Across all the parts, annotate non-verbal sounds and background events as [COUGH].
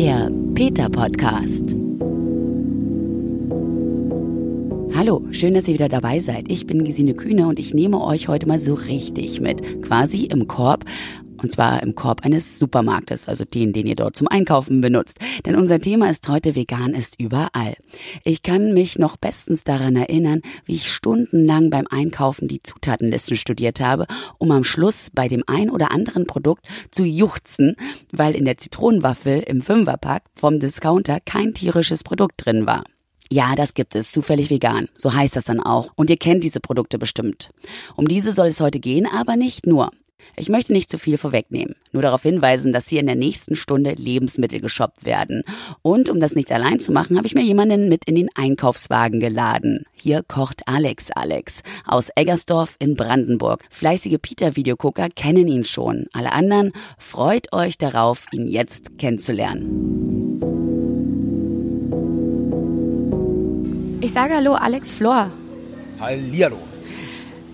Der Peter Podcast. Hallo, schön, dass ihr wieder dabei seid. Ich bin Gesine Kühne und ich nehme euch heute mal so richtig mit, quasi im Korb und zwar im Korb eines Supermarktes, also den, den ihr dort zum Einkaufen benutzt. Denn unser Thema ist heute vegan ist überall. Ich kann mich noch bestens daran erinnern, wie ich stundenlang beim Einkaufen die Zutatenlisten studiert habe, um am Schluss bei dem ein oder anderen Produkt zu juchzen, weil in der Zitronenwaffel im Fünferpack vom Discounter kein tierisches Produkt drin war. Ja, das gibt es, zufällig vegan. So heißt das dann auch. Und ihr kennt diese Produkte bestimmt. Um diese soll es heute gehen, aber nicht nur. Ich möchte nicht zu viel vorwegnehmen, nur darauf hinweisen, dass hier in der nächsten Stunde Lebensmittel geshoppt werden. Und um das nicht allein zu machen, habe ich mir jemanden mit in den Einkaufswagen geladen. Hier kocht Alex Alex aus Eggersdorf in Brandenburg. Fleißige Peter-Videogucker kennen ihn schon. Alle anderen freut euch darauf, ihn jetzt kennenzulernen. Ich sage Hallo, Alex Flor. Hallihallo.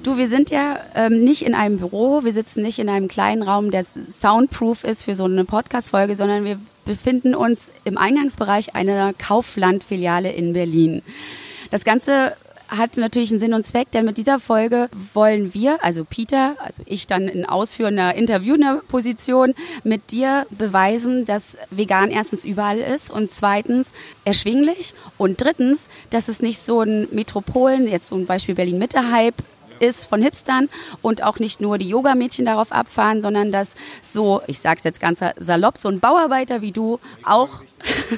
Du, wir sind ja ähm, nicht in einem Büro, wir sitzen nicht in einem kleinen Raum, der soundproof ist für so eine Podcast-Folge, sondern wir befinden uns im Eingangsbereich einer Kaufland-Filiale in Berlin. Das Ganze hat natürlich einen Sinn und Zweck, denn mit dieser Folge wollen wir, also Peter, also ich dann in ausführender, interviewender Position, mit dir beweisen, dass vegan erstens überall ist und zweitens erschwinglich und drittens, dass es nicht so ein Metropolen, jetzt zum Beispiel Berlin-Mitte-Hype ist von Hipstern und auch nicht nur die Yogamädchen darauf abfahren, sondern dass so, ich sag's jetzt ganz salopp, so ein Bauarbeiter wie du auch,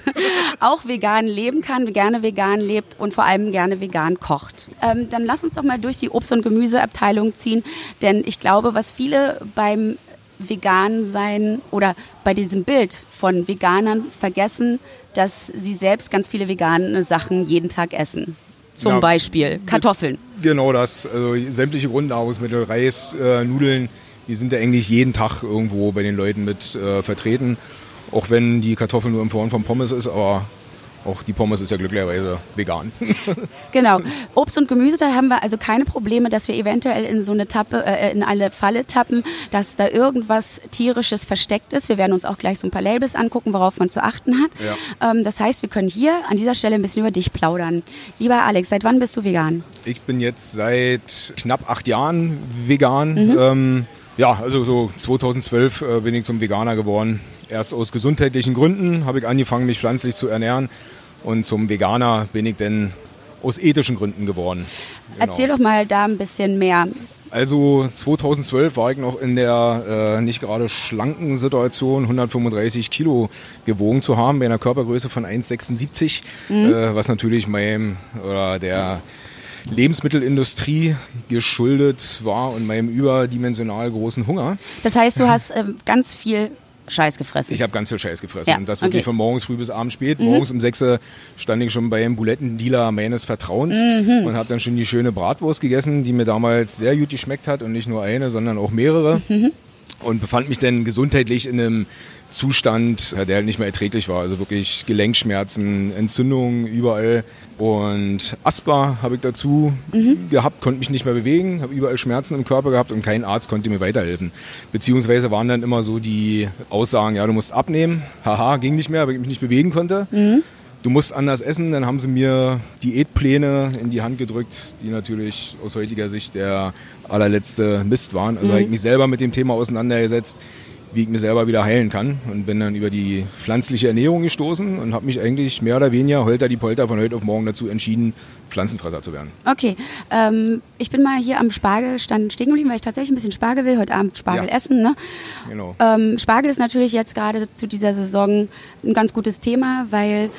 [LAUGHS] auch vegan leben kann, gerne vegan lebt und vor allem gerne vegan kocht. Ähm, dann lass uns doch mal durch die Obst- und Gemüseabteilung ziehen, denn ich glaube, was viele beim vegan sein oder bei diesem Bild von Veganern vergessen, dass sie selbst ganz viele vegane Sachen jeden Tag essen. Zum ja, Beispiel Kartoffeln. Genau das. Also sämtliche Grundnahrungsmittel, Reis, äh, Nudeln, die sind ja eigentlich jeden Tag irgendwo bei den Leuten mit äh, vertreten. Auch wenn die Kartoffel nur in Form von Pommes ist, aber auch die Pommes ist ja glücklicherweise vegan. [LAUGHS] genau. Obst und Gemüse, da haben wir also keine Probleme, dass wir eventuell in so eine Tappe, äh, in eine Falle tappen, dass da irgendwas tierisches versteckt ist. Wir werden uns auch gleich so ein paar Labels angucken, worauf man zu achten hat. Ja. Ähm, das heißt, wir können hier an dieser Stelle ein bisschen über dich plaudern. Lieber Alex, seit wann bist du vegan? Ich bin jetzt seit knapp acht Jahren vegan. Mhm. Ähm, ja, also so 2012 äh, bin ich zum Veganer geworden. Erst aus gesundheitlichen Gründen habe ich angefangen, mich pflanzlich zu ernähren. Und zum Veganer bin ich dann aus ethischen Gründen geworden. Genau. Erzähl doch mal da ein bisschen mehr. Also 2012 war ich noch in der äh, nicht gerade schlanken Situation, 135 Kilo gewogen zu haben, bei einer Körpergröße von 1,76, mhm. äh, was natürlich meinem oder der Lebensmittelindustrie geschuldet war und meinem überdimensional großen Hunger. Das heißt, du hast äh, ganz viel Scheiß gefressen. Ich habe ganz viel Scheiß gefressen. Ja, und das wirklich okay. von morgens früh bis abends spät. Mhm. Morgens um 6 stand ich schon beim Bulettendealer meines Vertrauens mhm. und habe dann schon die schöne Bratwurst gegessen, die mir damals sehr gut geschmeckt hat und nicht nur eine, sondern auch mehrere. Mhm. Und befand mich dann gesundheitlich in einem Zustand, der halt nicht mehr erträglich war. Also wirklich Gelenkschmerzen, Entzündungen überall. Und Asthma habe ich dazu mhm. gehabt, konnte mich nicht mehr bewegen, habe überall Schmerzen im Körper gehabt und kein Arzt konnte mir weiterhelfen. Beziehungsweise waren dann immer so die Aussagen, ja, du musst abnehmen. Haha, ging nicht mehr, weil ich mich nicht bewegen konnte. Mhm. Du musst anders essen. Dann haben sie mir Diätpläne in die Hand gedrückt, die natürlich aus heutiger Sicht der allerletzte Mist waren. Also mhm. habe ich mich selber mit dem Thema auseinandergesetzt wie ich mir selber wieder heilen kann und bin dann über die pflanzliche Ernährung gestoßen und habe mich eigentlich mehr oder weniger holter die Polter von heute auf morgen dazu entschieden, Pflanzenfresser zu werden. Okay, ähm, ich bin mal hier am Spargelstand stehen geblieben, weil ich tatsächlich ein bisschen Spargel will, heute Abend Spargel ja. essen. Ne? Genau. Ähm, Spargel ist natürlich jetzt gerade zu dieser Saison ein ganz gutes Thema, weil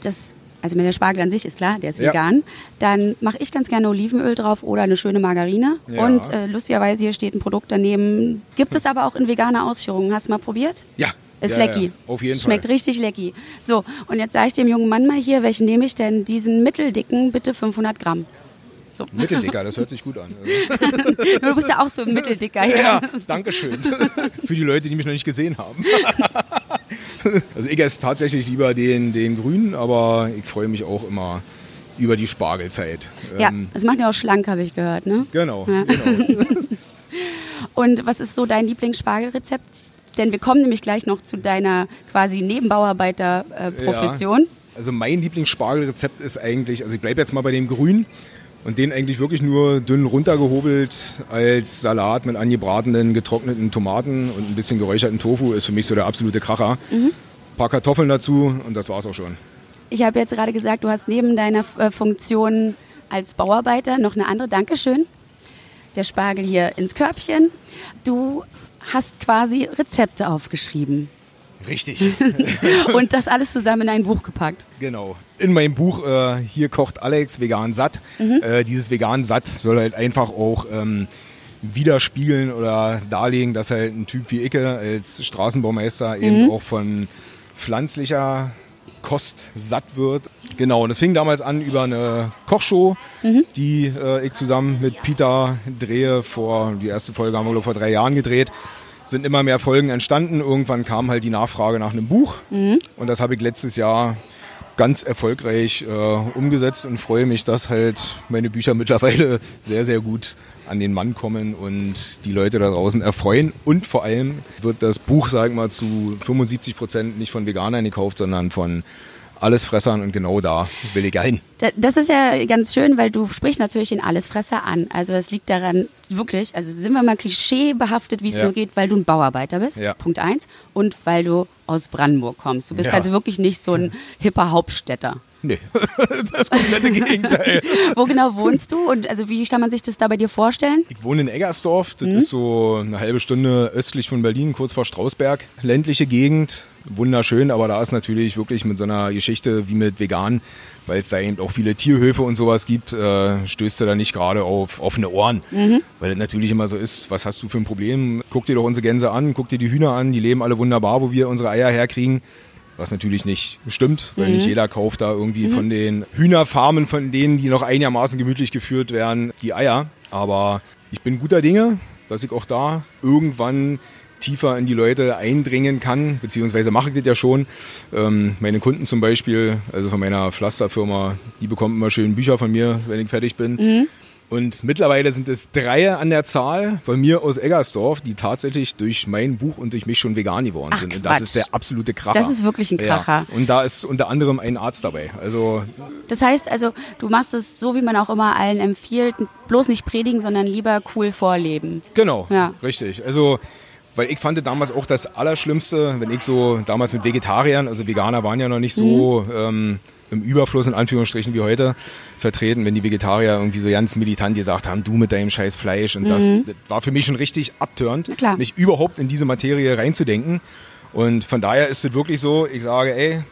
das also wenn der Spargel an sich ist klar, der ist ja. vegan, dann mache ich ganz gerne Olivenöl drauf oder eine schöne Margarine. Ja. Und äh, lustigerweise hier steht ein Produkt daneben. Gibt es aber auch in veganer Ausführung. Hast du mal probiert? Ja. Ist ja, lecky. Ja, auf jeden Schmeckt Fall. richtig lecky. So, und jetzt sage ich dem jungen Mann mal hier, welchen nehme ich denn? Diesen mitteldicken, bitte 500 Gramm. So. Mitteldicker, das hört sich gut an. [LAUGHS] du bist ja auch so ein Mitteldicker. Ja, ja danke schön. [LAUGHS] Für die Leute, die mich noch nicht gesehen haben. [LAUGHS] Also ich esse tatsächlich lieber den, den grünen, aber ich freue mich auch immer über die Spargelzeit. Ja, ähm, das macht ja auch schlank, habe ich gehört, ne? Genau, ja. genau. Und was ist so dein Lieblingsspargelrezept? denn wir kommen nämlich gleich noch zu deiner quasi Nebenbauarbeiter-Profession. Ja, also mein Lieblingsspargelrezept ist eigentlich, also ich bleibe jetzt mal bei dem Grün und den eigentlich wirklich nur dünn runtergehobelt als Salat mit angebratenen, getrockneten Tomaten und ein bisschen geräucherten Tofu ist für mich so der absolute Kracher. Mhm. Ein paar Kartoffeln dazu und das war's auch schon. Ich habe jetzt gerade gesagt, du hast neben deiner äh, Funktion als Bauarbeiter noch eine andere. Dankeschön. Der Spargel hier ins Körbchen. Du hast quasi Rezepte aufgeschrieben. Richtig. [LAUGHS] und das alles zusammen in ein Buch gepackt. Genau. In meinem Buch äh, Hier kocht Alex vegan satt. Mhm. Äh, dieses vegan satt soll halt einfach auch ähm, widerspiegeln oder darlegen, dass halt ein Typ wie Icke als Straßenbaumeister mhm. eben auch von pflanzlicher Kost satt wird. Genau, und das fing damals an über eine Kochshow, mhm. die äh, ich zusammen mit Peter drehe. Vor, die erste Folge haben wir vor drei Jahren gedreht. Sind immer mehr Folgen entstanden. Irgendwann kam halt die Nachfrage nach einem Buch. Mhm. Und das habe ich letztes Jahr ganz erfolgreich äh, umgesetzt und freue mich, dass halt meine Bücher mittlerweile sehr, sehr gut an den Mann kommen und die Leute da draußen erfreuen. Und vor allem wird das Buch, sagen wir mal, zu 75 Prozent nicht von Veganern gekauft, sondern von Allesfressern und genau da will ich ein. Das ist ja ganz schön, weil du sprichst natürlich den Allesfresser an. Also es liegt daran, wirklich, also sind wir mal klischeebehaftet, wie es ja. nur geht, weil du ein Bauarbeiter bist, ja. Punkt eins, und weil du aus Brandenburg kommst. Du bist ja. also wirklich nicht so ein hipper Hauptstädter. Nee, [LAUGHS] das komplette Gegenteil. [LAUGHS] Wo genau wohnst du und also wie kann man sich das da bei dir vorstellen? Ich wohne in Eggersdorf, das mhm. ist so eine halbe Stunde östlich von Berlin, kurz vor Strausberg. Ländliche Gegend, wunderschön, aber da ist natürlich wirklich mit so einer Geschichte wie mit vegan, weil es da eben auch viele Tierhöfe und sowas gibt, äh, stößt du da nicht gerade auf offene Ohren. Mhm. Weil es natürlich immer so ist, was hast du für ein Problem? Guck dir doch unsere Gänse an, guck dir die Hühner an, die leben alle wunderbar, wo wir unsere Eier herkriegen. Was natürlich nicht stimmt, weil mhm. nicht jeder kauft da irgendwie mhm. von den Hühnerfarmen, von denen, die noch einigermaßen gemütlich geführt werden, die Eier. Aber ich bin guter Dinge, dass ich auch da irgendwann tiefer in die Leute eindringen kann, beziehungsweise mache ich das ja schon. Ähm, meine Kunden zum Beispiel, also von meiner Pflasterfirma, die bekommen immer schön Bücher von mir, wenn ich fertig bin. Mhm. Und mittlerweile sind es drei an der Zahl von mir aus Eggersdorf, die tatsächlich durch mein Buch und durch mich schon vegan geworden Ach, sind. Und das ist der absolute Kracher. Das ist wirklich ein Kracher. Ja. Und da ist unter anderem ein Arzt dabei. Also das heißt also, du machst es so, wie man auch immer allen empfiehlt, bloß nicht predigen, sondern lieber cool vorleben. Genau, ja. richtig. Also weil ich fand damals auch das Allerschlimmste, wenn ich so damals mit Vegetariern, also Veganer waren ja noch nicht so mhm. ähm, im Überfluss in Anführungsstrichen wie heute vertreten, wenn die Vegetarier irgendwie so ganz militant gesagt haben, du mit deinem scheiß Fleisch und mhm. das, das, war für mich schon richtig abtörend, mich überhaupt in diese Materie reinzudenken. Und von daher ist es wirklich so, ich sage, ey,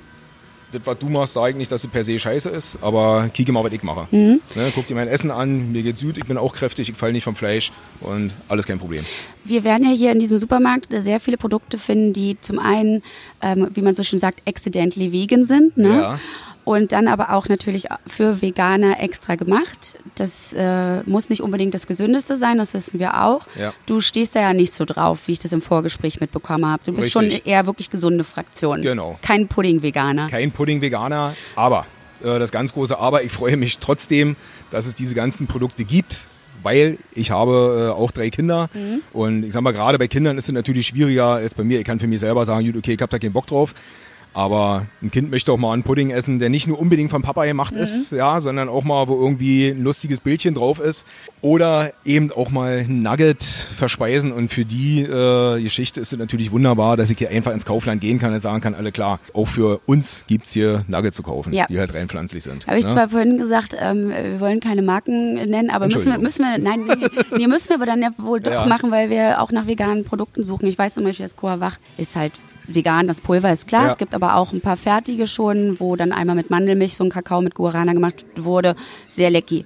das, was du machst, sage ich nicht, dass es per se scheiße ist, aber kieke mal, was ich mache. Mhm. Ne, guck dir mein Essen an, mir geht's gut, ich bin auch kräftig, ich falle nicht vom Fleisch und alles kein Problem. Wir werden ja hier in diesem Supermarkt sehr viele Produkte finden, die zum einen, ähm, wie man so schön sagt, accidentally vegan sind. Ne? Ja und dann aber auch natürlich für Veganer extra gemacht. Das äh, muss nicht unbedingt das Gesündeste sein, das wissen wir auch. Ja. Du stehst da ja nicht so drauf, wie ich das im Vorgespräch mitbekommen habe. Du bist Richtig. schon eher wirklich gesunde Fraktion. Genau. Kein Pudding-Veganer. Kein Pudding-Veganer, aber äh, das ganz große Aber, ich freue mich trotzdem, dass es diese ganzen Produkte gibt weil ich habe äh, auch drei Kinder mhm. und ich sag mal, gerade bei Kindern ist es natürlich schwieriger als bei mir. Ich kann für mich selber sagen, okay, ich habe da keinen Bock drauf. Aber ein Kind möchte auch mal einen Pudding essen, der nicht nur unbedingt vom Papa gemacht mhm. ist, ja, sondern auch mal, wo irgendwie ein lustiges Bildchen drauf ist. Oder eben auch mal ein Nugget verspeisen. Und für die äh, Geschichte ist es natürlich wunderbar, dass ich hier einfach ins Kaufland gehen kann und sagen kann, alle klar, auch für uns gibt's hier Nugget zu kaufen, ja. die halt rein pflanzlich sind. Habe ich ne? zwar vorhin gesagt, ähm, wir wollen keine Marken nennen, aber müssen wir, müssen wir, nein, nee, nee, müssen wir aber dann ja wohl doch ja. machen, weil wir auch nach veganen Produkten suchen. Ich weiß zum Beispiel, dass Coa Wach ist halt vegan, das Pulver ist klar. Ja. Es gibt aber auch ein paar fertige schon, wo dann einmal mit Mandelmilch so ein Kakao mit Guarana gemacht wurde. Sehr lecker.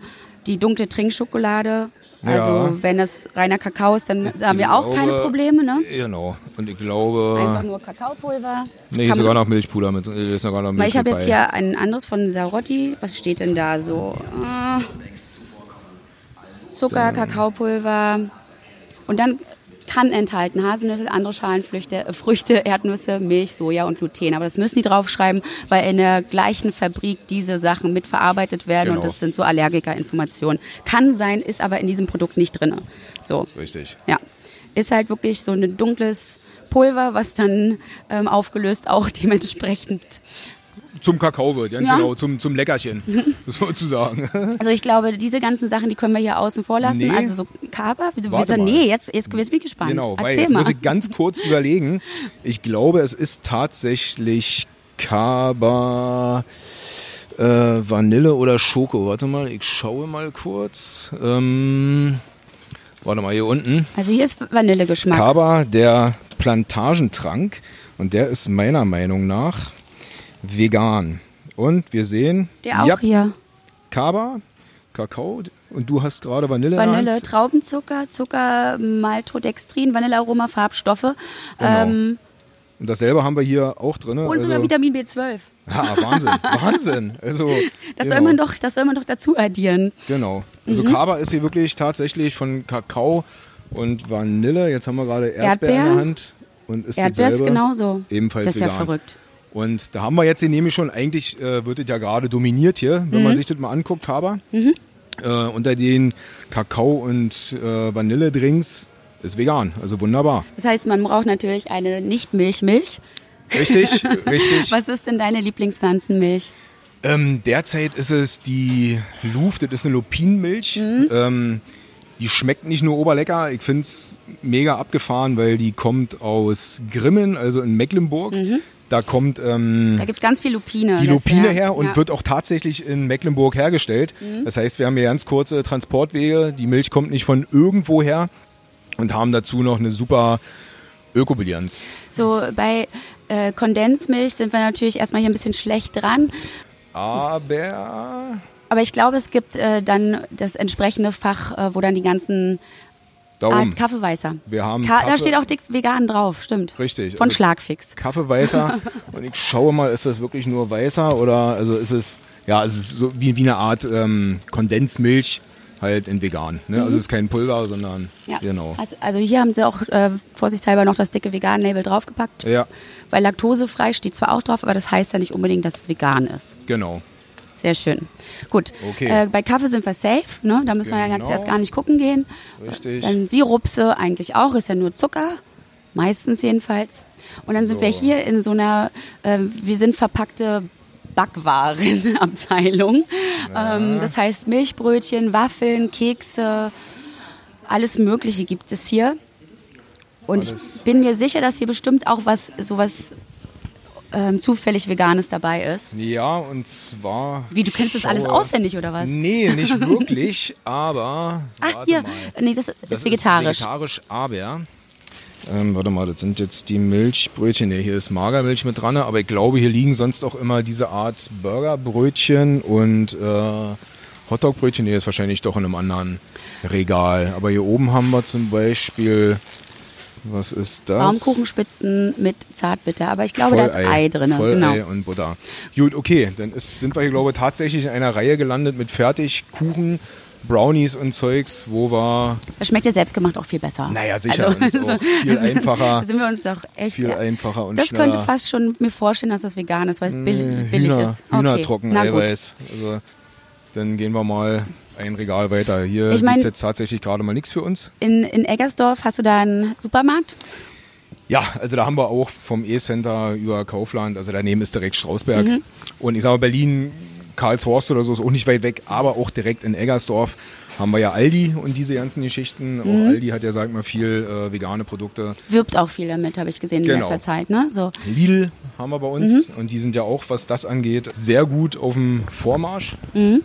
Die dunkle Trinkschokolade, also ja. wenn das reiner Kakao ist, dann ich haben wir auch glaube, keine Probleme, ne? Genau. Und ich glaube. Einfach nur Kakaopulver. Nee, sogar noch Milchpuder mit. Ist sogar noch Milch Weil ich habe jetzt hier ein anderes von Sarotti. Was steht denn da so? Äh, Zucker, Kakaopulver. Und dann kann enthalten Haselnüsse, andere Schalenfrüchte, äh, Früchte, Erdnüsse, Milch, Soja und Gluten. Aber das müssen die draufschreiben, weil in der gleichen Fabrik diese Sachen mitverarbeitet werden genau. und das sind so Allergikerinformationen. Kann sein, ist aber in diesem Produkt nicht drin. So. Richtig. Ja. Ist halt wirklich so ein dunkles Pulver, was dann ähm, aufgelöst auch [LAUGHS] dementsprechend zum Kakao wird, ganz ja. genau, zum, zum Leckerchen, [LAUGHS] sozusagen. Also ich glaube, diese ganzen Sachen, die können wir hier außen vor lassen. Nee. Also so Kaba, wieso, wieso nee, jetzt, jetzt, bin ich gespannt. Genau, Erzähl weil jetzt mal. muss ich ganz kurz überlegen. Ich glaube, es ist tatsächlich Kaba äh, Vanille oder Schoko. Warte mal, ich schaue mal kurz. Ähm, warte mal, hier unten. Also hier ist Vanillegeschmack. Kaba, der Plantagentrank. Und der ist meiner Meinung nach vegan. Und wir sehen. Der auch ja, hier. Kaba, Kakao. Und du hast gerade Vanille. Vanille, Traubenzucker, Zucker, Maltodextrin, Vanillearoma, Farbstoffe. Genau. Ähm, und dasselbe haben wir hier auch drin. Und sogar also, Vitamin B12. Ja, [LAUGHS] Wahnsinn, Wahnsinn. Also, das, genau. soll man doch, das soll man doch dazu addieren. Genau. Also mhm. Kaba ist hier wirklich tatsächlich von Kakao und Vanille. Jetzt haben wir gerade Erdbeer, Erdbeer in der Hand. Und ist Erdbeer ist genauso. Ebenfalls Das ist vegan. ja verrückt. Und da haben wir jetzt den nämlich schon, eigentlich äh, wird es ja gerade dominiert hier, wenn mhm. man sich das mal anguckt, Kaba. Mhm. Äh, unter den Kakao- und äh, Vanilledrinks ist vegan, also wunderbar. Das heißt, man braucht natürlich eine Nicht-Milch-Milch. Richtig, [LAUGHS] richtig. Was ist denn deine Lieblingspflanzenmilch? Ähm, derzeit ist es die Luft, das ist eine Lupinenmilch. Mhm. Ähm, die schmeckt nicht nur oberlecker, ich finde es mega abgefahren, weil die kommt aus Grimmen, also in Mecklenburg. Mhm. Da kommt ähm, da gibt's ganz viel Lupine. Die Lupine her und ja. wird auch tatsächlich in Mecklenburg hergestellt. Mhm. Das heißt, wir haben hier ganz kurze Transportwege. Die Milch kommt nicht von irgendwo her und haben dazu noch eine super Ökobilanz. So bei äh, Kondensmilch sind wir natürlich erstmal hier ein bisschen schlecht dran. Aber aber ich glaube, es gibt äh, dann das entsprechende Fach, äh, wo dann die ganzen Darum. Ah, Kaffeeweißer. Wir haben Ka Kaffee da steht auch dick vegan drauf, stimmt. Richtig. Von also Schlagfix. Kaffeeweißer. [LAUGHS] und ich schaue mal, ist das wirklich nur weißer oder also ist es, ja, es ist so wie, wie eine Art ähm, Kondensmilch halt in vegan. Ne? Also mhm. Also es ist kein Pulver, sondern ja. genau. Also, also, hier haben sie auch äh, vorsichtshalber noch das dicke Vegan-Label draufgepackt. Ja. Weil laktosefrei steht zwar auch drauf, aber das heißt ja nicht unbedingt, dass es vegan ist. Genau. Sehr schön. Gut. Okay. Äh, bei Kaffee sind wir safe, ne? Da müssen genau. wir ja ganz jetzt gar nicht gucken gehen. Richtig. Dann Sirupse eigentlich auch, ist ja nur Zucker. Meistens jedenfalls. Und dann sind so. wir hier in so einer, äh, wir sind verpackte Backwarenabteilung. Ähm, das heißt Milchbrötchen, Waffeln, Kekse, alles Mögliche gibt es hier. Und alles. ich bin mir sicher, dass hier bestimmt auch was, sowas ähm, zufällig Veganes dabei ist. Ja, und zwar. Wie, du kennst das alles auswendig oder was? Nee, nicht [LAUGHS] wirklich, aber. Ah, hier. Mal. Nee, das, das ist vegetarisch. Ist vegetarisch, aber. Ähm, warte mal, das sind jetzt die Milchbrötchen. Nee, hier ist Magermilch mit dran, aber ich glaube, hier liegen sonst auch immer diese Art Burgerbrötchen und äh, Hotdogbrötchen. Nee, ist wahrscheinlich doch in einem anderen Regal. Aber hier oben haben wir zum Beispiel was ist das? Baumkuchenspitzen mit Zartbitter, aber ich glaube, Vollei. da ist Ei drin. Vollei genau. und Butter. Gut, okay, dann ist, sind wir glaube ich, tatsächlich in einer Reihe gelandet mit Fertigkuchen. Brownies und Zeugs, wo war. Das schmeckt ja selbstgemacht auch viel besser. Naja, sicher. Also, so, viel einfacher. Da sind wir uns doch echt. Viel ja. einfacher und Das schneller. könnte fast schon mir vorstellen, dass das vegan ist, weil es billig, billig Hühner, ist. Okay. Hühnertrocken Eiweiß. Also, dann gehen wir mal ein Regal weiter. Hier ich mein, gibt jetzt tatsächlich gerade mal nichts für uns. In, in Eggersdorf hast du da einen Supermarkt? Ja, also da haben wir auch vom E-Center über Kaufland, also daneben ist direkt Strausberg. Mhm. Und ich sage mal, Berlin, Karlshorst oder so ist auch nicht weit weg, aber auch direkt in Eggersdorf haben wir ja Aldi und diese ganzen Geschichten. Mhm. Auch Aldi hat ja, sag mal, viel äh, vegane Produkte. Wirbt auch viel damit, habe ich gesehen in genau. letzter Zeit. Ne? So. Lidl haben wir bei uns mhm. und die sind ja auch, was das angeht, sehr gut auf dem Vormarsch. Mhm.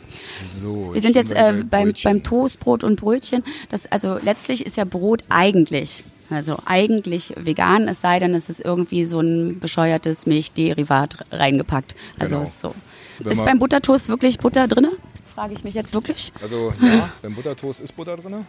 So, wir sind jetzt äh, beim, beim Toastbrot und Brötchen. Das, also letztlich ist ja Brot eigentlich also eigentlich vegan, es sei denn, es ist irgendwie so ein bescheuertes Milchderivat reingepackt. Also genau. so. Ist beim Buttertoast wirklich Butter drin? Frage ich mich jetzt wirklich. Also ja, beim Buttertoast ist Butter drin?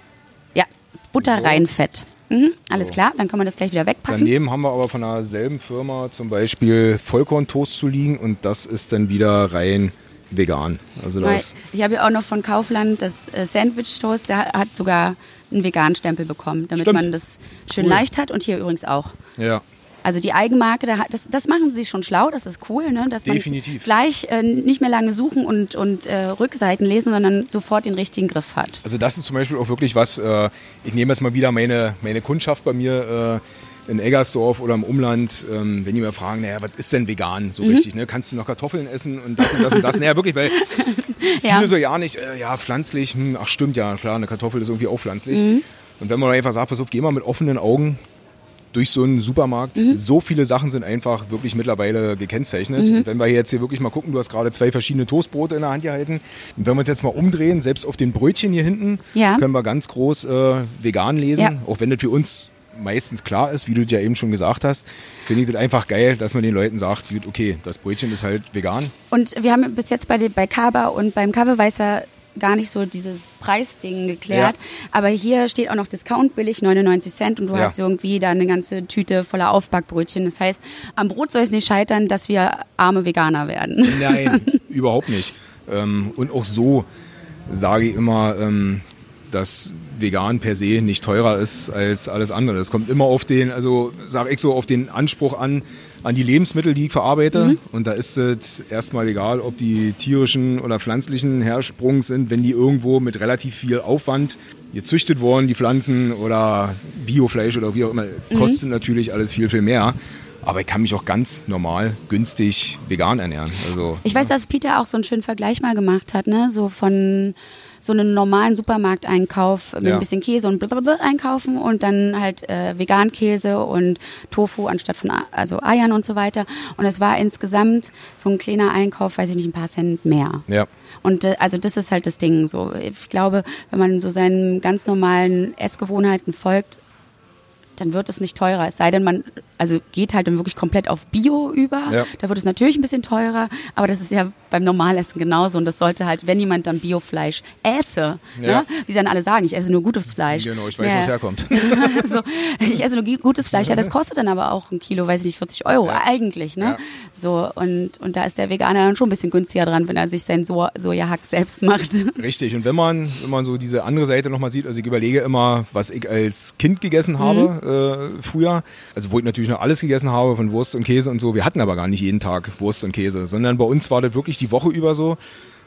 Ja, Butter so. rein Fett. Mhm, alles so. klar, dann kann man das gleich wieder wegpacken. Daneben haben wir aber von derselben Firma zum Beispiel Vollkorntoast zu liegen und das ist dann wieder rein vegan. Also das ich habe ja auch noch von Kaufland das äh, Sandwich Toast, der hat sogar einen veganen Stempel bekommen, damit Stimmt. man das schön cool. leicht hat und hier übrigens auch. Ja. Also die Eigenmarke, das, das machen sie schon schlau, das ist cool, ne? dass man Definitiv. gleich äh, nicht mehr lange suchen und, und äh, Rückseiten lesen, sondern sofort den richtigen Griff hat. Also das ist zum Beispiel auch wirklich was, äh, ich nehme jetzt mal wieder meine, meine Kundschaft bei mir äh, in Eggersdorf oder im Umland, ähm, wenn die mir fragen, naja, was ist denn vegan so mhm. richtig? Ne? Kannst du noch Kartoffeln essen und das und das und das? naja, wirklich, weil [LAUGHS] ja. viele so ja nicht, äh, ja, pflanzlich, hm, ach stimmt ja, klar, eine Kartoffel ist irgendwie auch pflanzlich. Mhm. Und wenn man einfach sagt, pass auf, geh mal mit offenen Augen durch so einen Supermarkt. Mhm. So viele Sachen sind einfach wirklich mittlerweile gekennzeichnet. Mhm. Wenn wir jetzt hier wirklich mal gucken, du hast gerade zwei verschiedene Toastbrote in der Hand gehalten. Und wenn wir uns jetzt mal umdrehen, selbst auf den Brötchen hier hinten, ja. können wir ganz groß äh, vegan lesen. Ja. Auch wenn das für uns meistens klar ist, wie du ja eben schon gesagt hast, finde ich das einfach geil, dass man den Leuten sagt, okay, das Brötchen ist halt vegan. Und wir haben bis jetzt bei, bei Kaba und beim Kaffeeweißer gar nicht so dieses Preisding geklärt. Ja. Aber hier steht auch noch Discount billig, 99 Cent und du ja. hast irgendwie da eine ganze Tüte voller Aufbackbrötchen. Das heißt, am Brot soll es nicht scheitern, dass wir arme Veganer werden. Nein, [LAUGHS] überhaupt nicht. Ähm, und auch so sage ich immer, ähm, dass vegan per se nicht teurer ist als alles andere. Es kommt immer auf den, also sage ich so, auf den Anspruch an, an die Lebensmittel, die ich verarbeite. Mhm. Und da ist es erstmal egal, ob die tierischen oder pflanzlichen Hersprungs sind, wenn die irgendwo mit relativ viel Aufwand gezüchtet wurden, die Pflanzen oder Biofleisch oder wie auch immer, mhm. kostet natürlich alles viel, viel mehr. Aber ich kann mich auch ganz normal, günstig vegan ernähren. Also, ich weiß, dass Peter auch so einen schönen Vergleich mal gemacht hat, ne? So von so einen normalen Supermarkteinkauf mit ja. ein bisschen Käse und blablabla einkaufen und dann halt äh, Vegankäse und Tofu anstatt von also Eiern und so weiter. Und es war insgesamt so ein kleiner Einkauf, weiß ich nicht, ein paar Cent mehr. Ja. Und äh, also das ist halt das Ding. So, ich glaube, wenn man so seinen ganz normalen Essgewohnheiten folgt, dann wird es nicht teurer. Es sei denn, man also geht halt dann wirklich komplett auf Bio über. Ja. Da wird es natürlich ein bisschen teurer, aber das ist ja beim Normalessen genauso. Und das sollte halt, wenn jemand dann Biofleisch esse, ne? ja. ne? wie sie dann alle sagen, ich esse nur gutes Fleisch. Genau, ich weiß, ja. wo es herkommt. [LAUGHS] so, ich esse nur gutes Fleisch. Ja, das kostet dann aber auch ein Kilo, weiß ich nicht, 40 Euro ja. eigentlich. Ne? So, und, und da ist der Veganer dann schon ein bisschen günstiger dran, wenn er sich sein so Sojahack selbst macht. [LAUGHS] Richtig. Und wenn man, wenn man so diese andere Seite nochmal sieht, also ich überlege immer, was ich als Kind gegessen habe mhm. Äh, früher, also wo ich natürlich noch alles gegessen habe von Wurst und Käse und so. Wir hatten aber gar nicht jeden Tag Wurst und Käse, sondern bei uns war das wirklich die Woche über so.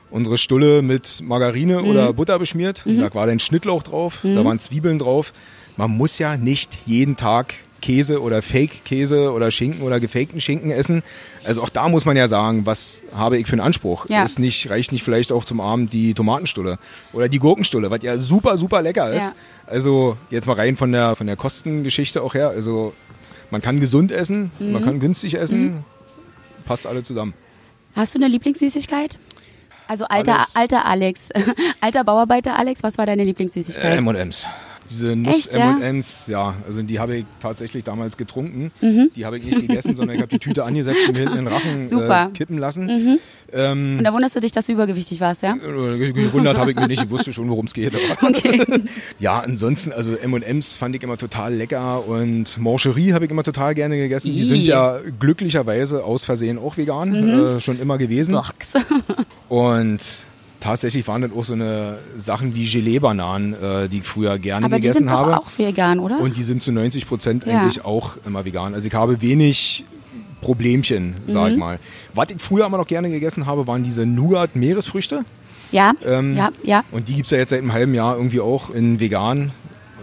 Unsere Stulle mit Margarine mhm. oder Butter beschmiert. Mhm. Da war dann Schnittlauch drauf, mhm. da waren Zwiebeln drauf. Man muss ja nicht jeden Tag Käse oder Fake-Käse oder Schinken oder gefakten Schinken essen. Also auch da muss man ja sagen, was habe ich für einen Anspruch? Ja. Ist nicht, reicht nicht vielleicht auch zum Abend die Tomatenstulle oder die Gurkenstulle, was ja super, super lecker ist. Ja. Also jetzt mal rein von der, von der Kostengeschichte auch her. Also man kann gesund essen, mhm. man kann günstig essen, mhm. passt alle zusammen. Hast du eine Lieblingssüßigkeit? Also alter, alter Alex, [LAUGHS] alter Bauarbeiter Alex, was war deine Lieblingssüßigkeit? Äh, M&M's. Diese Nuss M&M's, ja? ja, also die habe ich tatsächlich damals getrunken. Mhm. Die habe ich nicht gegessen, sondern ich habe die Tüte angesetzt und mir hinten in den Rachen äh, kippen lassen. Mhm. Ähm, und da wunderst du dich, dass du übergewichtig warst, ja? Äh, gewundert habe ich mich nicht, ich wusste schon, worum es geht. [LAUGHS] Okay. [LAUGHS] ja, ansonsten, also M&M's fand ich immer total lecker und Mancherie habe ich immer total gerne gegessen. Die sind ja glücklicherweise aus Versehen auch vegan, mhm. äh, schon immer gewesen. Box. [LAUGHS] und tatsächlich waren dann auch so eine Sachen wie Gelee-Bananen, äh, die ich früher gerne Aber gegessen habe. Aber die sind auch vegan, oder? Und die sind zu 90 Prozent ja. eigentlich auch immer vegan. Also ich habe wenig Problemchen, sag mhm. mal. Was ich früher immer noch gerne gegessen habe, waren diese Nougat-Meeresfrüchte. Ja, ähm, ja, ja. Und die gibt es ja jetzt seit einem halben Jahr irgendwie auch in vegan.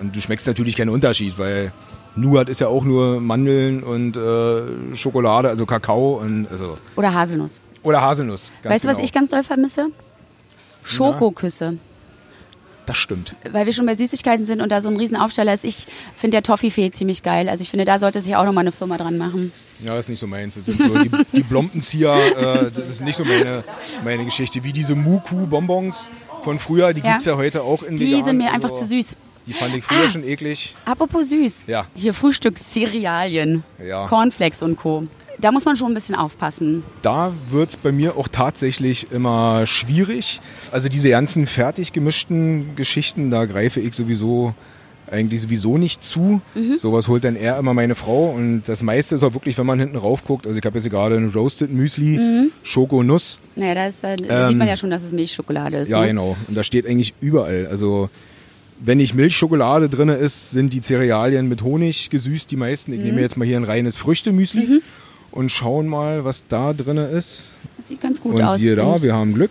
Und du schmeckst natürlich keinen Unterschied, weil Nougat ist ja auch nur Mandeln und äh, Schokolade, also Kakao und also. Oder Haselnuss. Oder Haselnuss. weißt du, genau. was ich ganz doll vermisse? Schokoküsse. Das stimmt. Weil wir schon bei Süßigkeiten sind und da so ein Riesenaufsteller ist. Ich finde der Toffifee ziemlich geil. Also ich finde, da sollte sich auch nochmal eine Firma dran machen. Ja, das ist nicht so meins. Das sind so die, die Blompenzieher, äh, das ist nicht so meine, meine Geschichte. Wie diese Muku-Bonbons von früher, die ja. gibt es ja heute auch in Die vegan, sind mir einfach also, zu süß. Die fand ich früher ah, schon eklig. Apropos süß. Ja. Hier Frühstückscerealien. Ja. Cornflakes und Co. Da muss man schon ein bisschen aufpassen. Da wird es bei mir auch tatsächlich immer schwierig. Also diese ganzen fertig gemischten Geschichten, da greife ich sowieso eigentlich sowieso nicht zu. Mhm. Sowas holt dann eher immer meine Frau. Und das meiste ist auch wirklich, wenn man hinten rauf guckt. Also ich habe jetzt gerade ein Roasted Müsli, mhm. Schoko-Nuss. Naja, da, ist, da ähm, sieht man ja schon, dass es Milchschokolade ist. Ja, ne? genau. Und da steht eigentlich überall. Also wenn nicht Milchschokolade drin ist, sind die Cerealien mit Honig gesüßt, die meisten. Ich mhm. nehme jetzt mal hier ein reines Früchtemüsli mhm. Und schauen mal, was da drin ist. Das sieht ganz gut und aus. Und siehe da, wir haben Glück.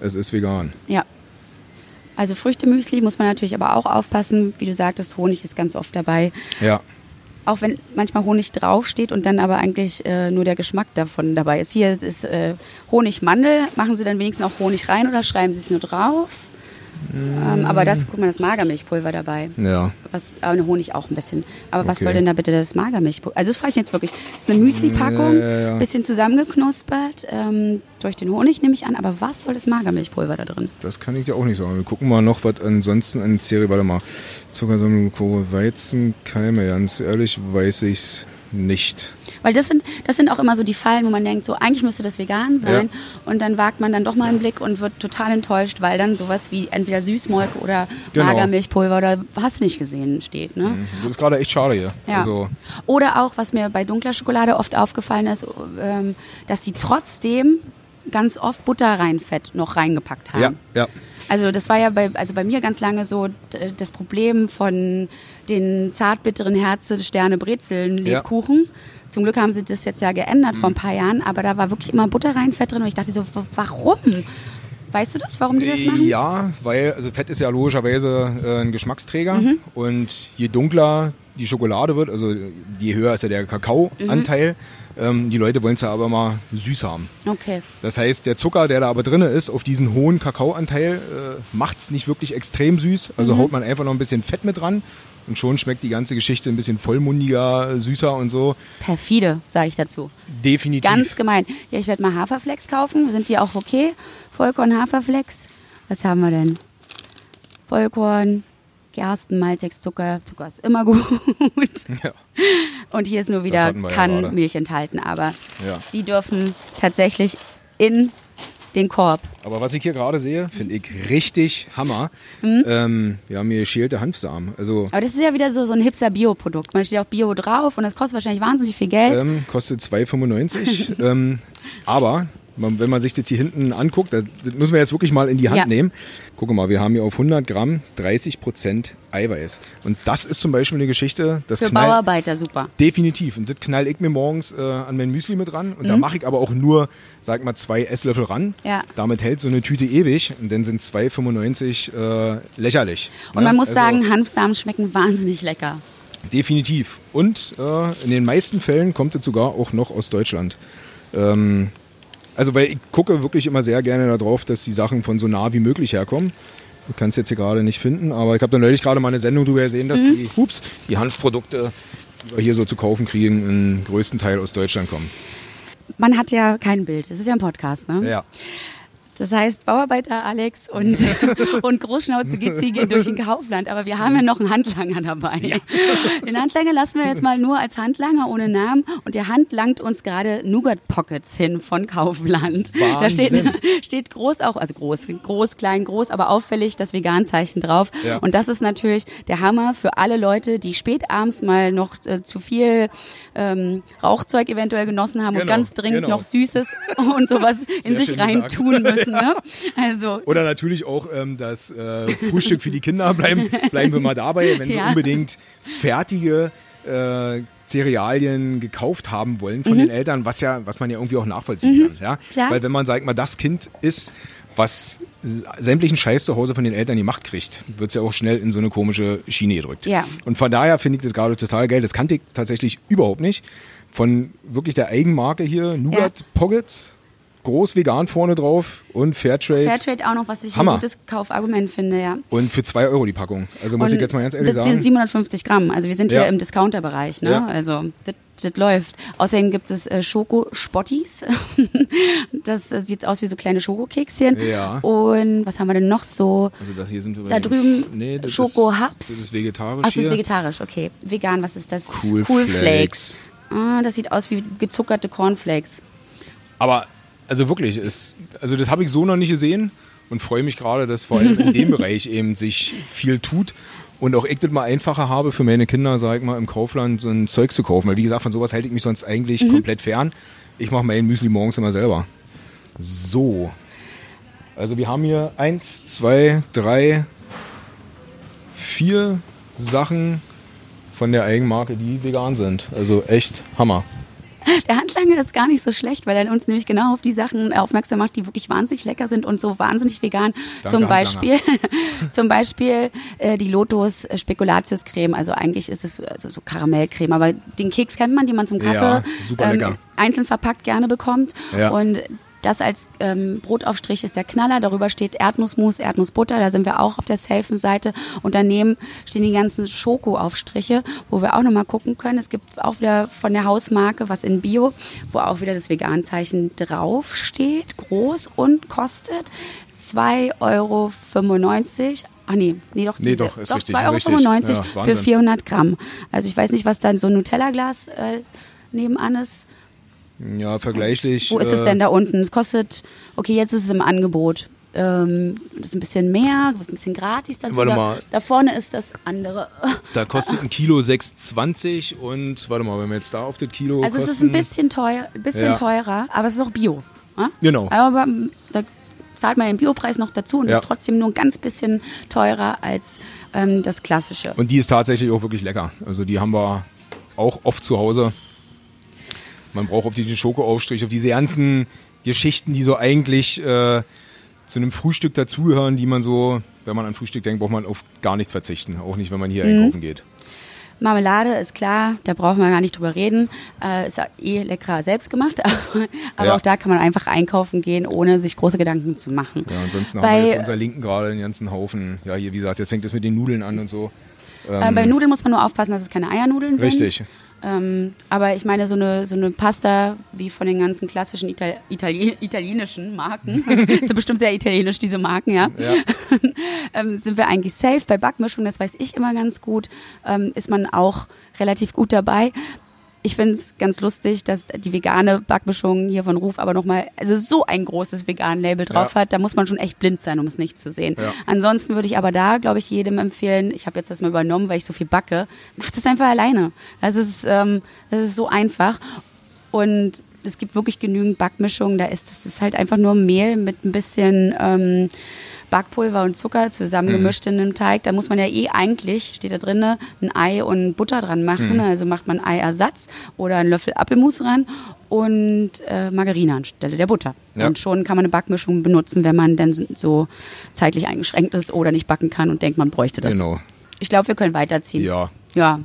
Es ist vegan. Ja. Also Früchtemüsli muss man natürlich aber auch aufpassen. Wie du sagtest, Honig ist ganz oft dabei. Ja. Auch wenn manchmal Honig draufsteht und dann aber eigentlich äh, nur der Geschmack davon dabei ist. Hier ist äh, Honigmandel. Machen Sie dann wenigstens auch Honig rein oder schreiben Sie es nur drauf? Ähm, aber das, guck mal, das Magermilchpulver dabei. Ja. Was, äh, Honig auch ein bisschen. Aber okay. was soll denn da bitte das Magermilchpulver? Also das frage ich jetzt wirklich. Das ist eine Müsli-Packung, ja, ja, ja. bisschen zusammengeknuspert, ähm, durch den Honig nehme ich an. Aber was soll das Magermilchpulver da drin? Das kann ich dir auch nicht sagen. Wir gucken mal noch, was ansonsten an Serie, warte mal. Zuckersäure, Weizenkeime, ganz ehrlich weiß ich es nicht. Weil das sind, das sind auch immer so die Fallen, wo man denkt, so eigentlich müsste das vegan sein. Ja. Und dann wagt man dann doch mal einen Blick und wird total enttäuscht, weil dann sowas wie entweder Süßmolke oder genau. Magermilchpulver oder hast nicht gesehen steht. Ne? Mhm. Das ist gerade echt schade hier. Ja. Also oder auch, was mir bei dunkler Schokolade oft aufgefallen ist, ähm, dass sie trotzdem ganz oft Butterreinfett noch reingepackt haben. Ja, ja. Also das war ja bei, also bei mir ganz lange so das Problem von den zartbitteren Herze Sterne Brezeln Lebkuchen. Ja. Zum Glück haben sie das jetzt ja geändert mhm. vor ein paar Jahren, aber da war wirklich immer Butter rein, Fett drin und ich dachte so, warum? Weißt du das, warum die das machen? Ja, weil also Fett ist ja logischerweise äh, ein Geschmacksträger mhm. und je dunkler die Schokolade wird, also je höher ist ja der Kakaoanteil, mhm. ähm, die Leute wollen es ja aber mal süß haben. Okay. Das heißt, der Zucker, der da aber drin ist, auf diesen hohen Kakaoanteil, äh, macht es nicht wirklich extrem süß. Also mhm. haut man einfach noch ein bisschen Fett mit dran und schon schmeckt die ganze Geschichte ein bisschen vollmundiger, süßer und so. Perfide, sage ich dazu. Definitiv. Ganz gemein. Ja, ich werde mal Haferflex kaufen. Sind die auch okay? Vollkorn, Haferflex. Was haben wir denn? Vollkorn, Gersten, Zucker. Zucker ist immer [LAUGHS] gut. Ja. Und hier ist nur wieder Kannmilch ja enthalten. Aber ja. die dürfen tatsächlich in den Korb. Aber was ich hier gerade sehe, finde ich richtig Hammer. Mhm. Ähm, wir haben hier schälte Hanfsamen. Also Aber das ist ja wieder so, so ein hipster Bio-Produkt. Man steht auch Bio drauf und das kostet wahrscheinlich wahnsinnig viel Geld. Ähm, kostet 2,95. [LAUGHS] ähm, aber wenn man sich das hier hinten anguckt, das müssen wir jetzt wirklich mal in die Hand ja. nehmen. Guck mal, wir haben hier auf 100 Gramm 30 Prozent Eiweiß. Und das ist zum Beispiel eine Geschichte, das Für knall, Bauarbeiter super. Definitiv. Und das knall ich mir morgens äh, an mein Müsli mit ran. Und mhm. da mache ich aber auch nur, sag mal, zwei Esslöffel ran. Ja. Damit hält so eine Tüte ewig. Und dann sind 2,95 äh, lächerlich. Und ne? man muss also, sagen, Hanfsamen schmecken wahnsinnig lecker. Definitiv. Und äh, in den meisten Fällen kommt es sogar auch noch aus Deutschland. Ähm, also, weil ich gucke wirklich immer sehr gerne darauf, dass die Sachen von so nah wie möglich herkommen. Du kannst jetzt hier gerade nicht finden, aber ich habe da neulich gerade mal eine Sendung drüber gesehen, dass mhm. die, ups, die Hanfprodukte, die wir hier so zu kaufen kriegen, im größten Teil aus Deutschland kommen. Man hat ja kein Bild. Das ist ja ein Podcast, ne? Ja. Das heißt, Bauarbeiter Alex und, [LAUGHS] und Großschnauze Gizzi gehen durch den Kaufland. Aber wir haben ja noch einen Handlanger dabei. Ja. [LAUGHS] Den Handlanger lassen wir jetzt mal nur als Handlanger ohne Namen. Und der Hand langt uns gerade Nougat Pockets hin von Kaufland. Wahnsinn. Da steht, [LAUGHS] steht groß auch, also groß, groß, klein, groß, aber auffällig das Vegan-Zeichen drauf. Ja. Und das ist natürlich der Hammer für alle Leute, die spät abends mal noch äh, zu viel ähm, Rauchzeug eventuell genossen haben genau, und ganz dringend genau. noch Süßes und sowas in sich rein tun müssen essen. Ne? Also. [LAUGHS] Oder natürlich auch ähm, das äh, Frühstück für die Kinder. Bleiben, bleiben wir mal dabei, wenn sie ja. unbedingt fertige äh, Cerealien gekauft haben wollen von mhm. den Eltern, was ja, was man ja irgendwie auch nachvollziehen mhm. kann. Ja? Klar. Weil wenn man sagt, mal das Kind ist, was sämtlichen Scheiß zu Hause von den Eltern gemacht kriegt, wird es ja auch schnell in so eine komische Schiene gedrückt. Ja. Und von daher finde ich das gerade total geil. Das kannte ich tatsächlich überhaupt nicht. Von wirklich der Eigenmarke hier, Nougat ja. Pockets groß vegan vorne drauf und Fairtrade. Fairtrade auch noch, was ich Hammer. ein gutes Kaufargument finde, ja. Und für zwei Euro die Packung. Also muss und ich jetzt mal ganz ehrlich das sagen. Das sind 750 Gramm. Also wir sind ja. hier im Discounter-Bereich, ne? Ja. Also das, das läuft. Außerdem gibt es äh, Schoko-Spottis. [LAUGHS] das äh, sieht aus wie so kleine Schokokekschen. Ja. Und was haben wir denn noch so? Also das hier sind wir Da drüben nee, Schoko-Hubs. Das ist vegetarisch. Ach, das ist vegetarisch, okay. Vegan, was ist das? Cool, cool Flakes. Flakes. Ah, das sieht aus wie gezuckerte Cornflakes. Aber also wirklich, ist, also das habe ich so noch nicht gesehen und freue mich gerade, dass vor allem in dem [LAUGHS] Bereich eben sich viel tut und auch ich das mal einfacher habe für meine Kinder, sag ich mal, im Kaufland so ein Zeug zu kaufen. Weil wie gesagt, von sowas halte ich mich sonst eigentlich mhm. komplett fern. Ich mache mein Müsli morgens immer selber. So. Also wir haben hier eins, zwei, drei, vier Sachen von der Eigenmarke, die vegan sind. Also echt Hammer. [LAUGHS] Der Handlanger ist gar nicht so schlecht, weil er uns nämlich genau auf die Sachen aufmerksam macht, die wirklich wahnsinnig lecker sind und so wahnsinnig vegan. Danke, zum Beispiel, [LAUGHS] zum Beispiel äh, die Lotus Spekulatius Creme. Also eigentlich ist es also so Karamellcreme, aber den Keks kennt man, den man zum Kaffee ja, ähm, einzeln verpackt gerne bekommt. Ja. Und das als ähm, Brotaufstrich ist der Knaller. Darüber steht Erdnussmus, Erdnussbutter. Da sind wir auch auf der safen Seite. Und daneben stehen die ganzen Schokoaufstriche, wo wir auch nochmal gucken können. Es gibt auch wieder von der Hausmarke was in Bio, wo auch wieder das Veganzeichen drauf steht, groß und kostet 2,95 Euro. Ach nee, nee doch, nee, doch, ist doch 2,95 Euro ja, für 400 Gramm. Also ich weiß nicht, was dann so ein Nutella-Glas äh, nebenan ist. Ja, vergleichlich. Wo ist es denn da unten? Es kostet, okay, jetzt ist es im Angebot. Ähm, das ist ein bisschen mehr, ein bisschen gratis dazu. Warte mal. Da, vorne ist das andere. [LAUGHS] Da kostet ein Kilo 6,20 und warte mal, wenn wir jetzt da auf das Kilo. Also kosten, es ist ein bisschen teuer, ein bisschen ja. teurer, aber es ist auch Bio. Ja? Genau. Aber da zahlt man den Biopreis noch dazu und ja. ist trotzdem nur ein ganz bisschen teurer als ähm, das klassische. Und die ist tatsächlich auch wirklich lecker. Also die haben wir auch oft zu Hause. Man braucht auf diesen Schokoaufstrich, auf diese ganzen Geschichten, die so eigentlich äh, zu einem Frühstück dazugehören, die man so, wenn man an Frühstück denkt, braucht man auf gar nichts verzichten. Auch nicht, wenn man hier mhm. einkaufen geht. Marmelade ist klar, da brauchen wir gar nicht drüber reden. Äh, ist eh leckerer selbst gemacht, [LAUGHS] aber, ja. auch da kann man einfach einkaufen gehen, ohne sich große Gedanken zu machen. Ja, ansonsten bei, haben wir jetzt unser Linken gerade den ganzen Haufen. Ja, hier, wie gesagt, jetzt fängt es mit den Nudeln an und so. Ähm, äh, bei ähm, Nudeln muss man nur aufpassen, dass es keine Eiernudeln sind. Richtig. Ähm, aber ich meine, so eine, so eine Pasta wie von den ganzen klassischen Ital Itali italienischen Marken, [LAUGHS] sind bestimmt sehr italienisch, diese Marken, ja, ja. [LAUGHS] ähm, sind wir eigentlich safe. Bei Backmischung, das weiß ich immer ganz gut, ähm, ist man auch relativ gut dabei ich finde es ganz lustig, dass die vegane Backmischung hier von Ruf aber nochmal, also so ein großes vegan Label drauf ja. hat, da muss man schon echt blind sein, um es nicht zu sehen. Ja. Ansonsten würde ich aber da, glaube ich, jedem empfehlen, ich habe jetzt das mal übernommen, weil ich so viel backe, macht es einfach alleine. Das ist, ähm, das ist so einfach. Und es gibt wirklich genügend Backmischungen, da ist das ist halt einfach nur Mehl mit ein bisschen ähm, Backpulver und Zucker zusammengemischt mhm. in einem Teig. Da muss man ja eh eigentlich, steht da drin, ein Ei und Butter dran machen. Mhm. Also macht man Eiersatz oder einen Löffel Apfelmus ran und äh, Margarine anstelle der Butter. Ja. Und schon kann man eine Backmischung benutzen, wenn man dann so zeitlich eingeschränkt ist oder nicht backen kann und denkt, man bräuchte das. Genau. Ich glaube, wir können weiterziehen. Ja. Ja.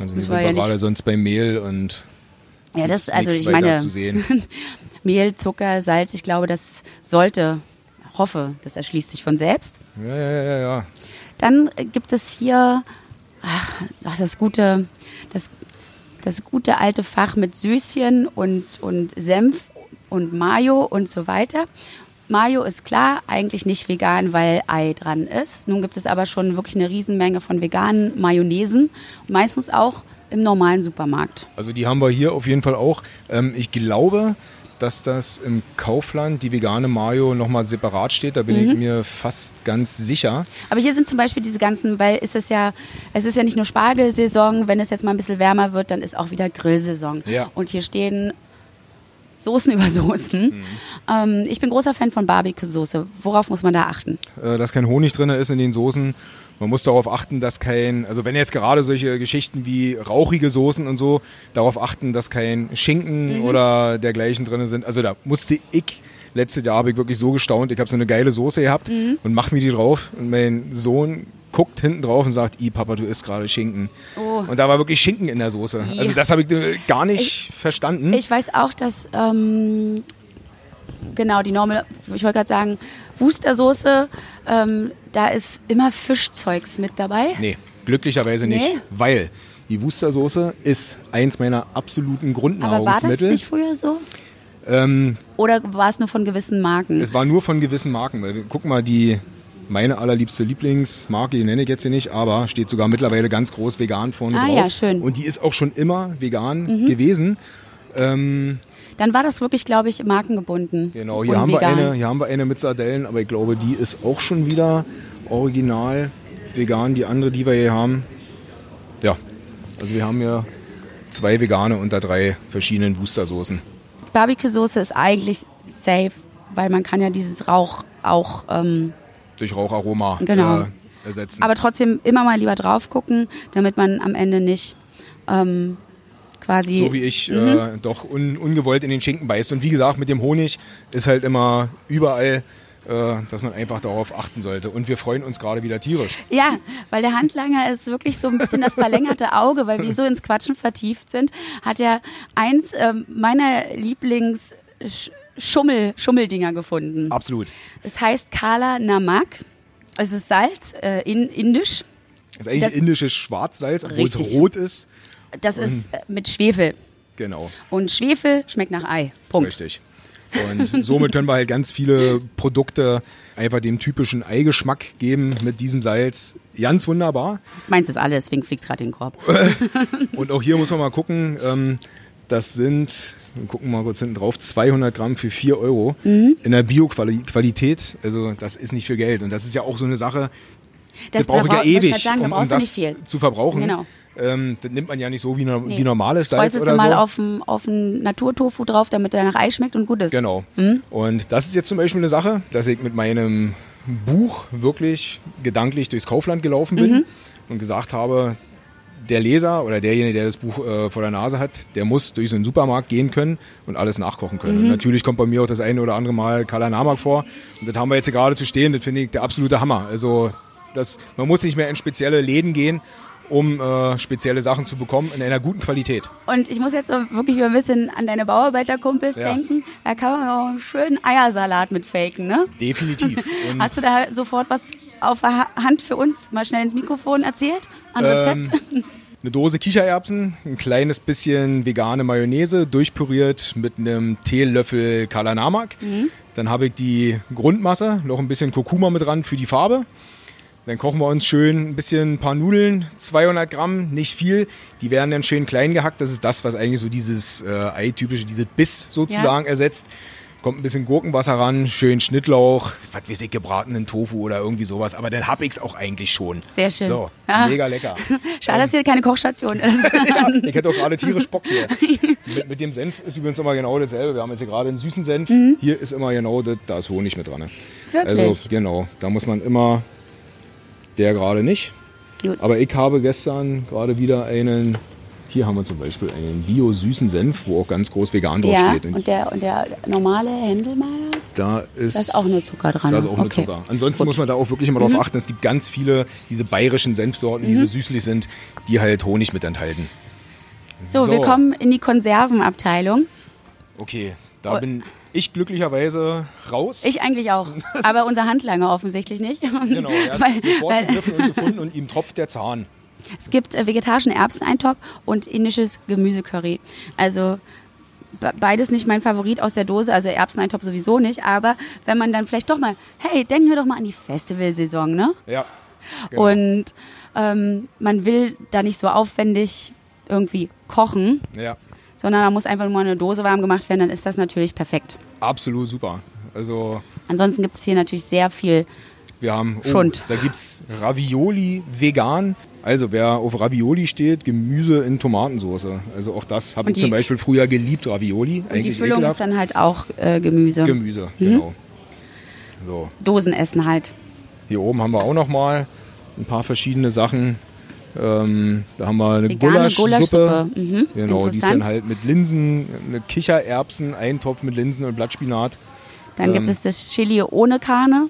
Also wir sind ja gerade sonst bei Mehl und ja, das also ich meine [LAUGHS] Mehl, Zucker, Salz, ich glaube, das sollte hoffe, das erschließt sich von selbst. Ja, ja, ja, ja. Dann gibt es hier ach, das gute, das, das gute alte Fach mit Süßchen und, und Senf und Mayo und so weiter. Mayo ist klar, eigentlich nicht vegan, weil Ei dran ist. Nun gibt es aber schon wirklich eine Riesenmenge von veganen Mayonnaisen, meistens auch im normalen Supermarkt. Also die haben wir hier auf jeden Fall auch. Ähm, ich glaube, dass das im Kaufland, die vegane Mayo, nochmal separat steht. Da bin mhm. ich mir fast ganz sicher. Aber hier sind zum Beispiel diese ganzen, weil ist es ja, es ist ja nicht nur Spargelsaison, wenn es jetzt mal ein bisschen wärmer wird, dann ist auch wieder Grillsaison. Ja. Und hier stehen Soßen [LAUGHS] über Soßen. Mhm. Ähm, ich bin großer Fan von Barbecue-Soße. Worauf muss man da achten? Äh, dass kein Honig drin ist in den Soßen man muss darauf achten, dass kein, also wenn jetzt gerade solche Geschichten wie rauchige Soßen und so, darauf achten, dass kein Schinken mhm. oder dergleichen drin sind. Also da musste ich letztes Jahr habe ich wirklich so gestaunt. Ich habe so eine geile Soße gehabt mhm. und mach mir die drauf. Und mein Sohn guckt hinten drauf und sagt, i Papa, du isst gerade Schinken. Oh. Und da war wirklich Schinken in der Soße. Ja. Also das habe ich äh, gar nicht ich, verstanden. Ich weiß auch, dass ähm, genau die Normal, ich wollte gerade sagen, Wustersoße, ähm, da ist immer Fischzeugs mit dabei. Nee, glücklicherweise nicht, nee. weil die Wustersoße ist eins meiner absoluten Grundnahrungsmittel. Aber war das nicht früher so? Ähm, Oder war es nur von gewissen Marken? Es war nur von gewissen Marken. Guck mal, die meine allerliebste Lieblingsmarke, die nenne ich jetzt hier nicht, aber steht sogar mittlerweile ganz groß vegan vorne ah, drauf. Ja, schön. Und die ist auch schon immer vegan mhm. gewesen. Ähm, dann war das wirklich, glaube ich, markengebunden. Genau, hier haben, wir eine, hier haben wir eine mit Sardellen, aber ich glaube, die ist auch schon wieder original vegan. Die andere, die wir hier haben, ja, also wir haben hier zwei vegane unter drei verschiedenen Wustersoßen. Barbecue-Soße ist eigentlich safe, weil man kann ja dieses Rauch auch... Ähm, Durch Raucharoma genau. äh, ersetzen. Aber trotzdem immer mal lieber drauf gucken, damit man am Ende nicht ähm, quasi. So wie ich mhm. äh, doch un, ungewollt in den Schinken beißt. Und wie gesagt, mit dem Honig ist halt immer überall äh, dass man einfach darauf achten sollte. Und wir freuen uns gerade wieder tierisch. Ja, weil der Handlanger ist wirklich so ein bisschen das verlängerte Auge, weil wir so ins Quatschen vertieft sind, hat er eins äh, meiner Lieblings Schummel, Schummeldinger gefunden. Absolut. Es heißt Kala Namak. Es ist Salz, äh, in, indisch. Das ist eigentlich das, indisches Schwarzsalz, obwohl richtig. es rot ist. Das Und ist äh, mit Schwefel. Genau. Und Schwefel schmeckt nach Ei. Punkt. Richtig. Und somit können wir halt ganz viele Produkte einfach dem typischen Eigeschmack geben mit diesem Salz. Ganz wunderbar. Das meinst du alles, deswegen fliegst gerade in den Korb. [LAUGHS] Und auch hier muss man mal gucken, ähm, das sind, wir gucken mal kurz hinten drauf, 200 Gramm für 4 Euro mhm. in der Bio-Qualität. Also das ist nicht für Geld. Und das ist ja auch so eine Sache, das, das brauche ich ja ewig, sagen, um, um das zu verbrauchen. Genau. Ähm, das nimmt man ja nicht so wie, nee. wie normales Salz Streust oder du mal so. auf ein, auf Naturtofu drauf, damit der nach Ei schmeckt und gut ist. Genau. Mhm. Und das ist jetzt zum Beispiel eine Sache, dass ich mit meinem Buch wirklich gedanklich durchs Kaufland gelaufen bin mhm. und gesagt habe, der Leser oder derjenige, der das Buch äh, vor der Nase hat, der muss durch so einen Supermarkt gehen können und alles nachkochen können. Mhm. Und natürlich kommt bei mir auch das eine oder andere Mal Kalanamak vor. Und das haben wir jetzt hier gerade zu stehen. Das finde ich der absolute Hammer. Also das, man muss nicht mehr in spezielle Läden gehen, um äh, spezielle Sachen zu bekommen in einer guten Qualität. Und ich muss jetzt wirklich ein bisschen an deine Bauarbeiterkumpels ja. denken. Da kann man auch einen schönen Eiersalat mit faken, ne? Definitiv. [LAUGHS] Und Hast du da sofort was auf der Hand für uns mal schnell ins Mikrofon erzählt? An Rezept? Ähm, [LAUGHS] eine Dose Kichererbsen, ein kleines bisschen vegane Mayonnaise, durchpüriert mit einem Teelöffel Kalanamak. Mhm. Dann habe ich die Grundmasse, noch ein bisschen Kurkuma mit dran für die Farbe. Dann kochen wir uns schön ein bisschen ein paar Nudeln, 200 Gramm, nicht viel. Die werden dann schön klein gehackt. Das ist das, was eigentlich so dieses äh, Ei-typische, diese Biss sozusagen ja. ersetzt. Kommt ein bisschen Gurkenwasser ran, schön Schnittlauch, was weiß ich, gebratenen Tofu oder irgendwie sowas. Aber dann hab ich's auch eigentlich schon. Sehr schön. So, ah. mega lecker. [LAUGHS] Schade, dass hier keine Kochstation ist. ich hätte auch gerade tierisch Bock hier. [LAUGHS] mit, mit, dem Senf ist übrigens immer genau dasselbe. Wir haben jetzt hier gerade einen süßen Senf. Mhm. Hier ist immer genau das, da ist Honig mit dran. Wirklich? Also genau, da muss man immer der gerade nicht. Gut. Aber ich habe gestern gerade wieder einen, hier haben wir zum Beispiel einen bio-süßen Senf, wo auch ganz groß vegan drauf ja, steht. Und der, und der normale Händelmeier? Da ist, da ist auch nur Zucker dran. Da ist auch okay. nur Zucker. Ansonsten Gut. muss man da auch wirklich immer mhm. drauf achten. Es gibt ganz viele diese bayerischen Senfsorten, die mhm. so süßlich sind, die halt Honig mit enthalten. So, so, wir kommen in die Konservenabteilung. Okay, da oh. bin ich glücklicherweise raus. Ich eigentlich auch. [LAUGHS] Aber unser Handlanger offensichtlich nicht. Genau, er hat [LAUGHS] sofort gegriffen und gefunden und ihm tropft der Zahn. Es gibt äh, vegetarischen Erbseneintopf und indisches Gemüsecurry. Also beides nicht mein Favorit aus der Dose, also Erbseneintopf sowieso nicht, aber wenn man dann vielleicht doch mal, hey, denken wir doch mal an die Festivalsaison, ne? Ja. Genau. Und ähm, man will da nicht so aufwendig irgendwie kochen. Ja sondern da muss einfach nur eine Dose warm gemacht werden, dann ist das natürlich perfekt. Absolut super. Also Ansonsten gibt es hier natürlich sehr viel wir haben, oh, Schund. Da gibt es Ravioli vegan. Also wer auf Ravioli steht, Gemüse in Tomatensauce. Also auch das habe ich zum Beispiel früher geliebt, Ravioli. Und die Füllung ekelhaft. ist dann halt auch äh, Gemüse. Gemüse, mhm. genau. So. Dosenessen halt. Hier oben haben wir auch noch mal ein paar verschiedene Sachen. Ähm, da haben wir eine Gulaschsuppe. Gulaschsuppe. Mhm. Genau, die ist dann halt mit Linsen, eine Kichererbsen, Eintopf mit Linsen und Blattspinat. Dann ähm, gibt es das Chili ohne Karne.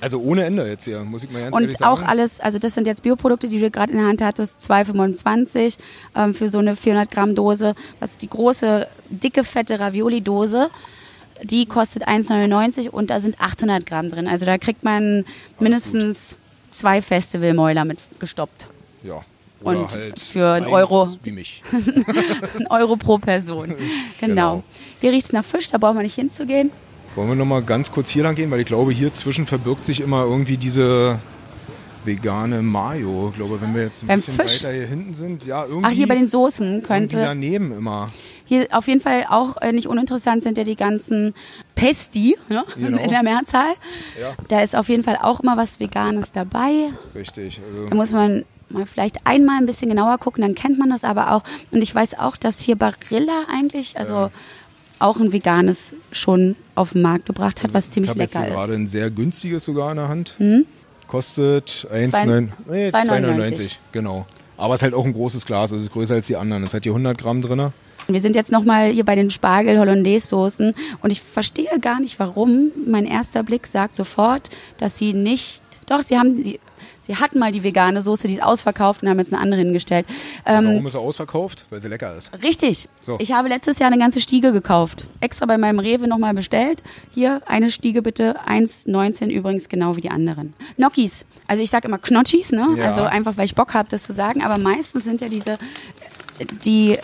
Also ohne Ende jetzt hier, muss ich mal ganz Und auch alles, also das sind jetzt Bioprodukte, die du gerade in der Hand hattest, 2,25 ähm, für so eine 400 Gramm Dose. Das ist die große, dicke, fette Ravioli-Dose. Die kostet 1,99 und da sind 800 Gramm drin. Also da kriegt man mindestens zwei Festivalmäuler mit gestoppt. Ja. Oder und halt für einen Euro. Wie mich. [LAUGHS] ein Euro pro Person. [LAUGHS] Genau. genau. Hier riecht es nach Fisch, da brauchen wir nicht hinzugehen. Wollen wir nochmal ganz kurz hier lang gehen, weil ich glaube, hier zwischen verbirgt sich immer irgendwie diese vegane Mayo. Ich glaube, wenn wir jetzt ein Beim bisschen Fisch? weiter hier hinten sind, ja, irgendwie. Ach, hier bei den Soßen könnte. daneben immer. Hier auf jeden Fall auch äh, nicht uninteressant sind ja die ganzen Pesti ja, [LAUGHS] genau. in der Mehrzahl. Ja. Da ist auf jeden Fall auch immer was Veganes dabei. Richtig. Also da muss man mal vielleicht einmal ein bisschen genauer gucken, dann kennt man das aber auch. Und ich weiß auch, dass hier Barilla eigentlich, also ja. auch ein veganes schon auf den Markt gebracht hat, was ziemlich lecker ist. Ich habe gerade ein sehr günstiges sogar in der Hand. Hm? Kostet 1,99. Genau. Aber es ist halt auch ein großes Glas, also größer als die anderen. Es hat hier 100 Gramm drin. Wir sind jetzt nochmal hier bei den Spargel-Hollandaise-Soßen und ich verstehe gar nicht, warum. Mein erster Blick sagt sofort, dass sie nicht, doch, sie haben die, Sie hatten mal die vegane Soße, die ist ausverkauft und haben jetzt eine andere hingestellt. Ähm, Warum ist sie ausverkauft? Weil sie lecker ist. Richtig. So. Ich habe letztes Jahr eine ganze Stiege gekauft. Extra bei meinem Rewe nochmal bestellt. Hier eine Stiege bitte, 1,19 übrigens genau wie die anderen. Gnocchis. Also ich sage immer Knotschis, ne? Ja. Also einfach, weil ich Bock habe, das zu sagen. Aber meistens sind ja diese, die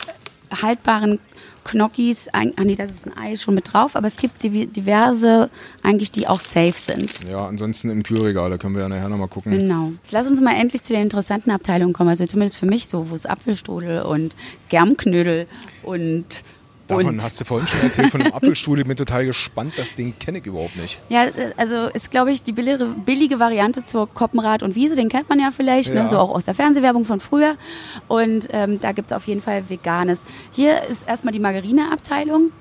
haltbaren Knockis, ah nee, das ist ein Ei schon mit drauf, aber es gibt diverse eigentlich, die auch safe sind. Ja, ansonsten im Kühlregal, da können wir ja nachher nochmal gucken. Genau. Jetzt lass uns mal endlich zu den interessanten Abteilungen kommen, also zumindest für mich so, wo es Apfelstrudel und Germknödel und Davon und hast du vorhin schon erzählt, von einem Apfelstuhl. Ich bin total gespannt. Das Ding kenne ich überhaupt nicht. Ja, also ist, glaube ich, die billige, billige Variante zur Koppenrad und Wiese. Den kennt man ja vielleicht, ne? ja. Ne? so auch aus der Fernsehwerbung von früher. Und ähm, da gibt's auf jeden Fall Veganes. Hier ist erstmal die Margarine-Abteilung.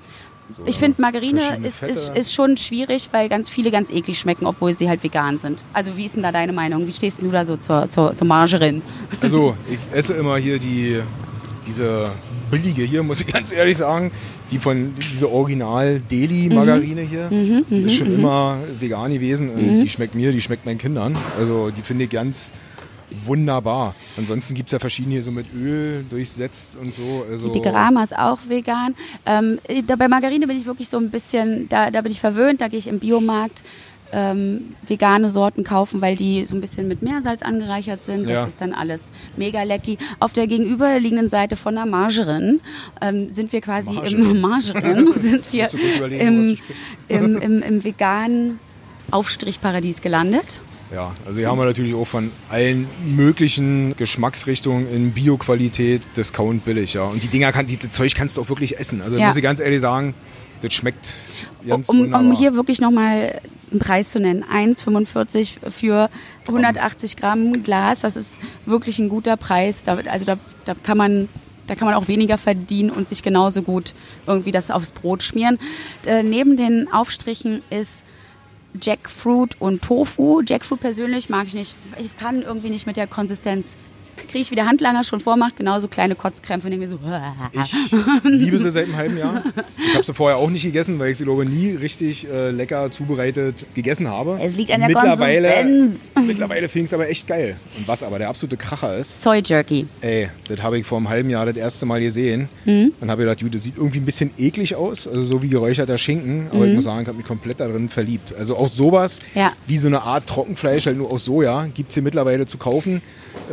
So, ich finde, Margarine ist, ist, ist schon schwierig, weil ganz viele ganz eklig schmecken, obwohl sie halt vegan sind. Also wie ist denn da deine Meinung? Wie stehst du da so zur, zur, zur Margerin? Also [LAUGHS] ich esse immer hier die diese billige hier, muss ich [LAUGHS] ganz ehrlich sagen, die von dieser Original Deli Margarine mhm. hier, mhm, die ist schon mhm. immer vegan gewesen und mhm. die schmeckt mir, die schmeckt meinen Kindern. Also die finde ich ganz wunderbar. Ansonsten gibt es ja verschiedene hier so mit Öl durchsetzt und so. Also die Grama ist auch vegan. Ähm, da bei Margarine bin ich wirklich so ein bisschen, da, da bin ich verwöhnt, da gehe ich im Biomarkt ähm, vegane Sorten kaufen, weil die so ein bisschen mit Meersalz angereichert sind. Das ja. ist dann alles mega lecky. Auf der gegenüberliegenden Seite von der Margerin ähm, sind wir quasi Margerin. im Margerin, [LAUGHS] [LAUGHS] sind wir im, im, [LAUGHS] im, im veganen Aufstrichparadies gelandet. Ja, also hier haben wir natürlich auch von allen möglichen Geschmacksrichtungen in Bio-Qualität Discount billig, ja. Und die Dinger kann, die, das Zeug kannst du auch wirklich essen. Also ja. muss ich ganz ehrlich sagen, das schmeckt ganz um, um hier wirklich nochmal einen Preis zu nennen. 1,45 für 180 Gramm Glas, das ist wirklich ein guter Preis. Da, also da, da kann man da kann man auch weniger verdienen und sich genauso gut irgendwie das aufs Brot schmieren. Äh, neben den Aufstrichen ist Jackfruit und Tofu. Jackfruit persönlich mag ich nicht. Ich kann irgendwie nicht mit der Konsistenz kriege ich, wie der Handlanger schon vormacht, genauso kleine Kotzkrämpfe. Und denke so, [LAUGHS] ich liebe sie seit einem halben Jahr. Ich habe sie vorher auch nicht gegessen, weil ich sie, glaube ich, nie richtig äh, lecker zubereitet gegessen habe. Es liegt an der mittlerweile, Konsistenz. Mittlerweile fing es aber echt geil. Und was aber der absolute Kracher ist... Soy Jerky. Ey, das habe ich vor einem halben Jahr das erste Mal gesehen. Mhm. Dann habe ich gedacht, das sieht irgendwie ein bisschen eklig aus, also so wie geräucherter Schinken. Aber mhm. ich muss sagen, ich habe mich komplett darin verliebt. Also auch sowas, ja. wie so eine Art Trockenfleisch, halt nur aus Soja, gibt es hier mittlerweile zu kaufen.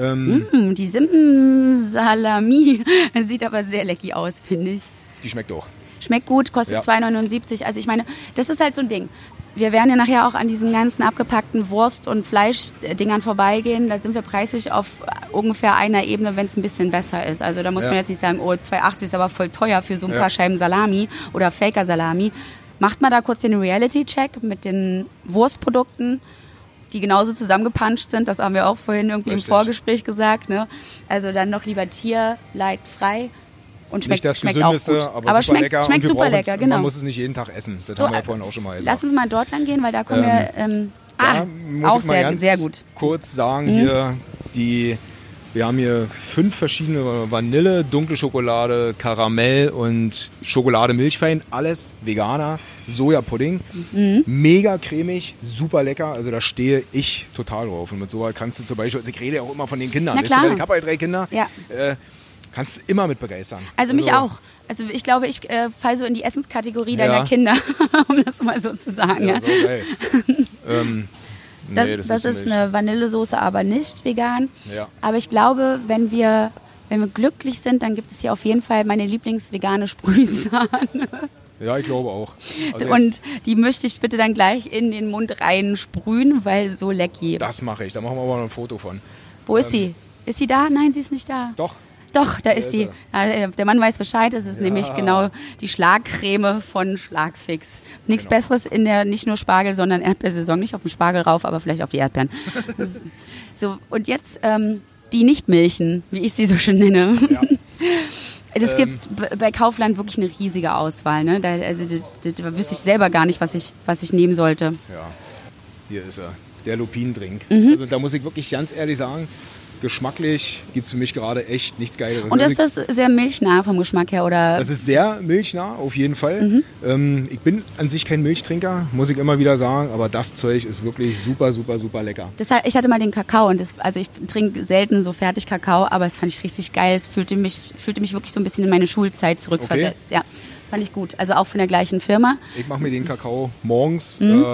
Ähm, mm, die Simpen-Salami [LAUGHS] sieht aber sehr lecky aus, finde ich. Die schmeckt auch. Schmeckt gut, kostet ja. 2,79. Also ich meine, das ist halt so ein Ding. Wir werden ja nachher auch an diesen ganzen abgepackten Wurst- und Fleischdingern vorbeigehen. Da sind wir preislich auf ungefähr einer Ebene, wenn es ein bisschen besser ist. Also da muss ja. man jetzt nicht sagen, oh, 2,80 ist aber voll teuer für so ein ja. paar Scheiben Salami oder Faker-Salami. Macht mal da kurz den Reality-Check mit den Wurstprodukten die genauso zusammengepanscht sind. Das haben wir auch vorhin irgendwie Richtig. im Vorgespräch gesagt. Ne? Also dann noch lieber tierleidfrei. Und schmeckt, das schmeckt auch gut. aber, aber schmeckt, lecker. schmeckt super lecker, genau. Man muss es nicht jeden Tag essen. Das so, haben wir ja vorhin auch schon mal gesagt. Lass uns mal dort lang gehen, weil da kommen ähm, wir. Ähm, ah, auch sehr, sehr gut. Kurz sagen mhm. hier die wir haben hier fünf verschiedene Vanille, dunkle Schokolade, Karamell und Schokolade Milchfein. Alles Veganer. Sojapudding. Mhm. Mega cremig, super lecker. Also da stehe ich total drauf. Und mit so kannst du zum Beispiel, also ich rede ja auch immer von den Kindern. Na klar. ich habe halt drei Kinder. Ja. Äh, kannst du immer mit begeistern. Also, also mich auch. Also ich glaube, ich äh, falle so in die Essenskategorie deiner ja. Kinder, [LAUGHS] um das mal so zu sagen. Ja, ja. So geil. [LAUGHS] ähm, Nee, das, das, ist, ist eine Vanillesoße, aber nicht vegan. Ja. Aber ich glaube, wenn wir, wenn wir glücklich sind, dann gibt es hier auf jeden Fall meine Lieblingsvegane Sprühsahne. [LAUGHS] Ja, ich glaube auch. Also und die möchte ich bitte dann gleich in den Mund rein sprühen, weil so lecky. Das mache ich. Da machen wir mal ein Foto von. Wo ist ähm, sie? Ist sie da? Nein, sie ist nicht da. Doch. Doch, da ist sie. Äh, der Mann weiß Bescheid. Es ist ja. nämlich genau die Schlagcreme von Schlagfix. Nichts genau. Besseres in der nicht nur Spargel, sondern Erdbeersaison. Nicht auf den Spargel rauf, aber vielleicht auf die Erdbeeren. [LAUGHS] so, und jetzt ähm, die Nichtmilchen, wie ich sie so schön nenne. Ja. [LAUGHS] Es ähm, gibt bei Kaufland wirklich eine riesige Auswahl. Ne? Da, also, da, da, da wüsste ich selber gar nicht, was ich, was ich nehmen sollte. Ja, hier ist er. der Lupinendrink. Mhm. Also da muss ich wirklich ganz ehrlich sagen, geschmacklich gibt es für mich gerade echt nichts Geileres. Und ist das sehr milchnah vom Geschmack her? Oder? Das ist sehr milchnah, auf jeden Fall. Mhm. Ähm, ich bin an sich kein Milchtrinker, muss ich immer wieder sagen, aber das Zeug ist wirklich super, super, super lecker. Das, ich hatte mal den Kakao und das, also ich trinke selten so fertig Kakao, aber es fand ich richtig geil. Es fühlte mich, fühlte mich wirklich so ein bisschen in meine Schulzeit zurückversetzt. Okay. Ja, fand ich gut. Also auch von der gleichen Firma. Ich mache mir den Kakao morgens. Mhm. Äh,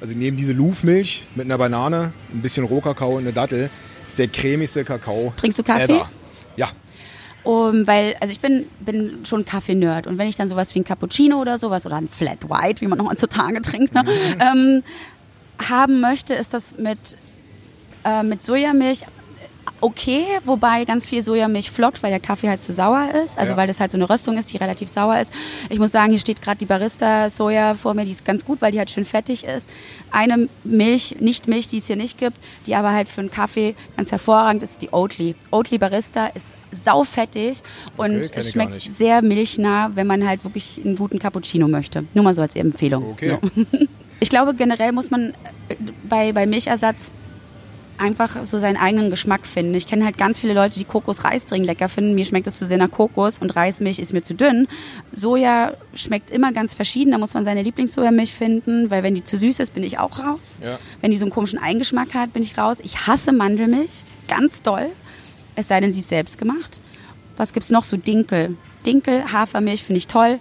also ich nehme diese Louvmilch mit einer Banane, ein bisschen Rohkakao und eine Dattel ist der cremigste Kakao. Trinkst du Kaffee? Ever. Ja. Um, weil, also ich bin, bin schon Kaffee-Nerd und wenn ich dann sowas wie ein Cappuccino oder sowas oder ein Flat White, wie man noch [LAUGHS] heutzutage trinkt, ne, mhm. ähm, haben möchte, ist das mit, äh, mit Sojamilch okay, wobei ganz viel Sojamilch flockt, weil der Kaffee halt zu sauer ist. Also ja. weil das halt so eine Röstung ist, die relativ sauer ist. Ich muss sagen, hier steht gerade die Barista-Soja vor mir, die ist ganz gut, weil die halt schön fettig ist. Eine Milch, nicht Milch, die es hier nicht gibt, die aber halt für einen Kaffee ganz hervorragend ist, die Oatly. Oatly Barista ist saufettig und okay, es schmeckt sehr milchnah, wenn man halt wirklich einen guten Cappuccino möchte. Nur mal so als Empfehlung. Okay. So. [LAUGHS] Ich glaube, generell muss man äh, bei, bei Milchersatz einfach so seinen eigenen Geschmack finden. Ich kenne halt ganz viele Leute, die Kokos-Reisdrink lecker finden. Mir schmeckt es zu sehr nach Kokos und Reismilch ist mir zu dünn. Soja schmeckt immer ganz verschieden. Da muss man seine Lieblingssojamilch finden, weil wenn die zu süß ist, bin ich auch raus. Ja. Wenn die so einen komischen Eigengeschmack hat, bin ich raus. Ich hasse Mandelmilch, ganz doll. Es sei denn, sie ist selbst gemacht. Was gibt es noch so? Dinkel. Dinkel, Hafermilch finde ich toll.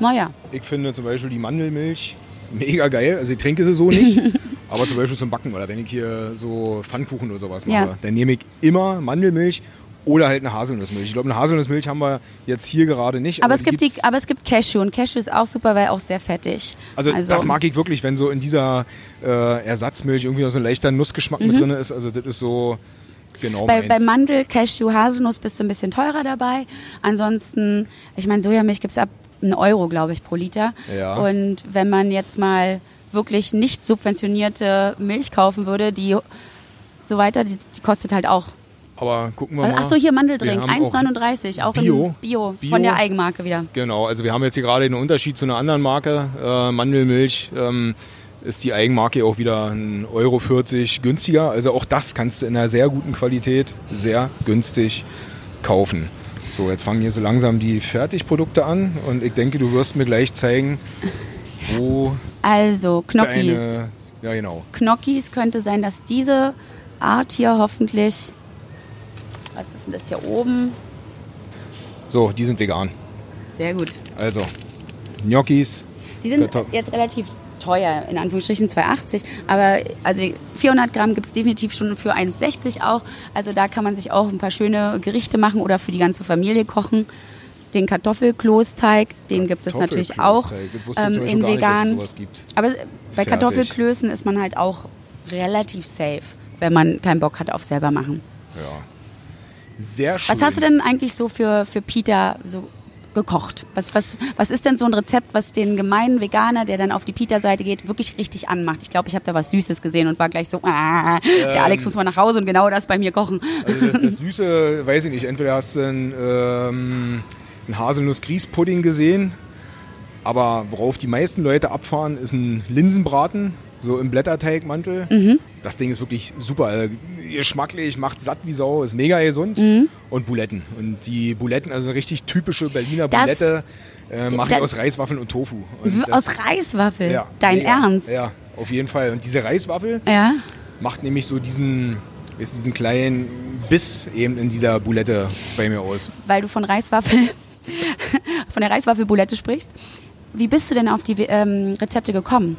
Naja. Ich finde zum Beispiel die Mandelmilch mega geil. Also ich trinke sie so nicht. [LAUGHS] aber zum Beispiel zum Backen oder wenn ich hier so Pfannkuchen oder sowas mache, ja. dann nehme ich immer Mandelmilch oder halt eine Haselnussmilch. Ich glaube, eine Haselnussmilch haben wir jetzt hier gerade nicht. Aber, aber es, gibt die, aber es gibt Cashew und Cashew ist auch super, weil auch sehr fettig. Also, also das mag ich wirklich, wenn so in dieser äh, Ersatzmilch irgendwie noch so ein leichter Nussgeschmack mhm. mit drin ist. Also das ist so... Genau bei, bei, Mandel, Cashew, Haselnuss bist du ein bisschen teurer dabei. Ansonsten, ich meine, Sojamilch gibt es ab einen Euro, glaube ich, pro Liter. Ja. Und wenn man jetzt mal wirklich nicht subventionierte Milch kaufen würde, die so weiter, die, die kostet halt auch. Aber gucken wir mal. Achso, hier Mandeldrink, 1,39, auch, auch Bio, Bio, Bio, von der Eigenmarke wieder. Genau, also wir haben jetzt hier gerade einen Unterschied zu einer anderen Marke. Äh, Mandelmilch ähm, ist die Eigenmarke auch wieder 1,40 Euro günstiger. Also auch das kannst du in einer sehr guten Qualität sehr günstig kaufen. So, jetzt fangen hier so langsam die Fertigprodukte an und ich denke, du wirst mir gleich zeigen, wo. Also, Knockis. Deine, ja, genau. Knockis könnte sein, dass diese Art hier hoffentlich. Was ist denn das hier oben? So, die sind vegan. Sehr gut. Also, Gnocchis. Die sind jetzt relativ teuer, in Anführungsstrichen 2,80. Aber also 400 Gramm gibt es definitiv schon für 1,60 auch. Also da kann man sich auch ein paar schöne Gerichte machen oder für die ganze Familie kochen. Den Kartoffelklosteig, den gibt es natürlich auch ähm, in vegan. Aber bei Fertig. Kartoffelklößen ist man halt auch relativ safe, wenn man keinen Bock hat auf selber machen. Ja. Sehr schön. Was hast du denn eigentlich so für, für Peter so gekocht? Was, was, was ist denn so ein Rezept, was den gemeinen Veganer, der dann auf die Pita-Seite geht, wirklich richtig anmacht? Ich glaube, ich habe da was Süßes gesehen und war gleich so, ah, der ähm, Alex muss mal nach Hause und genau das bei mir kochen. Also das, das [LAUGHS] Süße, weiß ich nicht, entweder hast du einen, ähm, einen Haselnuss-Grießpudding gesehen, aber worauf die meisten Leute abfahren, ist ein Linsenbraten so im Blätterteigmantel. Mhm. Das Ding ist wirklich super. Also, geschmacklich, macht satt wie Sau, ist mega gesund. Mhm. Und Buletten. Und die Buletten, also eine richtig typische Berliner das, Bulette, äh, mache ich aus Reiswaffeln und Tofu. Und aus das, Reiswaffel? Ja, Dein mega. Ernst? Ja, auf jeden Fall. Und diese Reiswaffel ja. macht nämlich so diesen, ist diesen kleinen Biss eben in dieser Bulette bei mir aus. Weil du von Reiswaffel, [LAUGHS] von der Reiswaffelbulette sprichst. Wie bist du denn auf die ähm, Rezepte gekommen?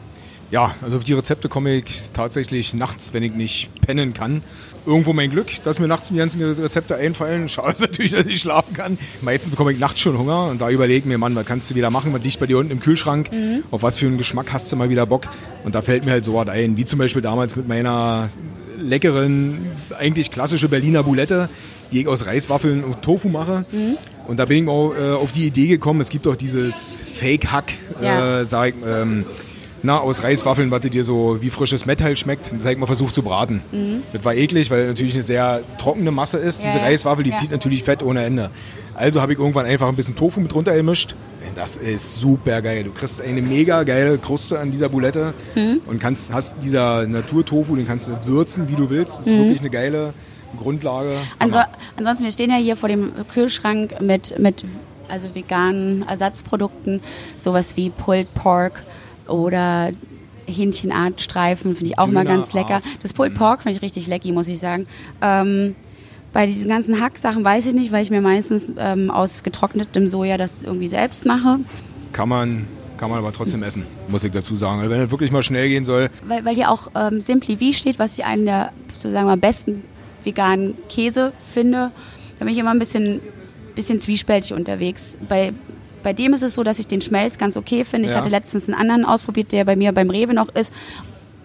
Ja, also auf die Rezepte komme ich tatsächlich nachts, wenn ich nicht pennen kann. Irgendwo mein Glück, dass mir nachts die ganzen Rezepte einfallen. Schade ist [LAUGHS] natürlich, dass ich schlafen kann. Meistens bekomme ich nachts schon Hunger und da überlege mir, Mann, was kannst du wieder machen? Was liegt bei dir unten im Kühlschrank? Mhm. Auf was für einen Geschmack hast du mal wieder Bock? Und da fällt mir halt so was ein, wie zum Beispiel damals mit meiner leckeren, eigentlich klassische Berliner Boulette, die ich aus Reiswaffeln und Tofu mache. Mhm. Und da bin ich auch äh, auf die Idee gekommen, es gibt auch dieses Fake-Hack, ja. äh, sag ich, ähm, na, aus Reiswaffeln, was dir so wie frisches Metall schmeckt. Das habe ich mal versucht zu braten. Mhm. Das war eklig, weil natürlich eine sehr trockene Masse ist. Ja, Diese Reiswaffel, die ja. zieht natürlich Fett ohne Ende. Also habe ich irgendwann einfach ein bisschen Tofu mit runter gemischt. Das ist super geil. Du kriegst eine mega geile Kruste an dieser Boulette mhm. und kannst, hast dieser Naturtofu, den kannst du würzen, wie du willst. Das ist mhm. wirklich eine geile Grundlage. Also, ansonsten, wir stehen ja hier vor dem Kühlschrank mit, mit also veganen Ersatzprodukten, sowas wie Pulled Pork oder Hähnchenartstreifen, finde ich auch Döner mal ganz lecker. Art. Das Pulled mhm. Pork finde ich richtig lecky, muss ich sagen. Ähm, bei diesen ganzen Hacksachen weiß ich nicht, weil ich mir meistens ähm, aus getrocknetem Soja das irgendwie selbst mache. Kann man kann man aber trotzdem essen, muss ich dazu sagen. Also wenn es wirklich mal schnell gehen soll. Weil, weil hier auch ähm, Simply V steht, was ich einen der sozusagen mal besten veganen Käse finde. Da bin ich immer ein bisschen, bisschen zwiespältig unterwegs. Bei, bei dem ist es so, dass ich den Schmelz ganz okay finde. Ich ja. hatte letztens einen anderen ausprobiert, der bei mir beim Rewe noch ist,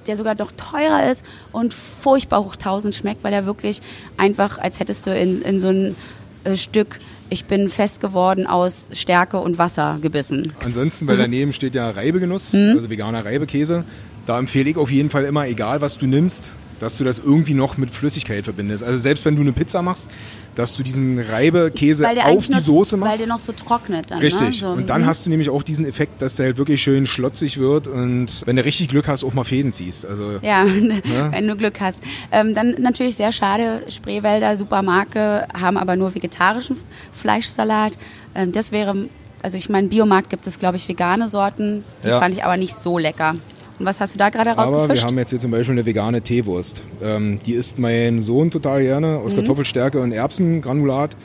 der sogar doch teurer ist und furchtbar hoch 1000 schmeckt, weil er wirklich einfach, als hättest du in, in so ein äh, Stück ich bin fest geworden aus Stärke und Wasser gebissen. Ansonsten, weil daneben steht ja Reibegenuss, mhm. also veganer Reibekäse. Da empfehle ich auf jeden Fall immer, egal was du nimmst, dass du das irgendwie noch mit Flüssigkeit verbindest. Also selbst wenn du eine Pizza machst, dass du diesen Reibekäse auf die noch, Soße machst. Weil der noch so trocknet dann. Ne? Richtig. Ne? So, und dann mh. hast du nämlich auch diesen Effekt, dass der halt wirklich schön schlotzig wird und wenn du richtig Glück hast, auch mal Fäden ziehst. Also, ja, [LAUGHS] ne? wenn du Glück hast. Ähm, dann natürlich sehr schade, Spreewälder, Supermarke, haben aber nur vegetarischen Fleischsalat. Ähm, das wäre also ich meine, Biomarkt gibt es, glaube ich, vegane Sorten. Die ja. fand ich aber nicht so lecker. Und was hast du da gerade rausgefischt? Aber wir haben jetzt hier zum Beispiel eine vegane Teewurst. Ähm, die isst mein Sohn total gerne aus mhm. Kartoffelstärke und Erbsengranulat.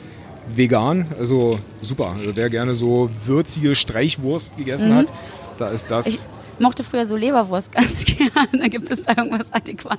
Vegan, also super. Also wer gerne so würzige Streichwurst gegessen mhm. hat, da ist das. Ich mochte früher so Leberwurst [LAUGHS] ganz gern. Da gibt es da irgendwas Adäquates.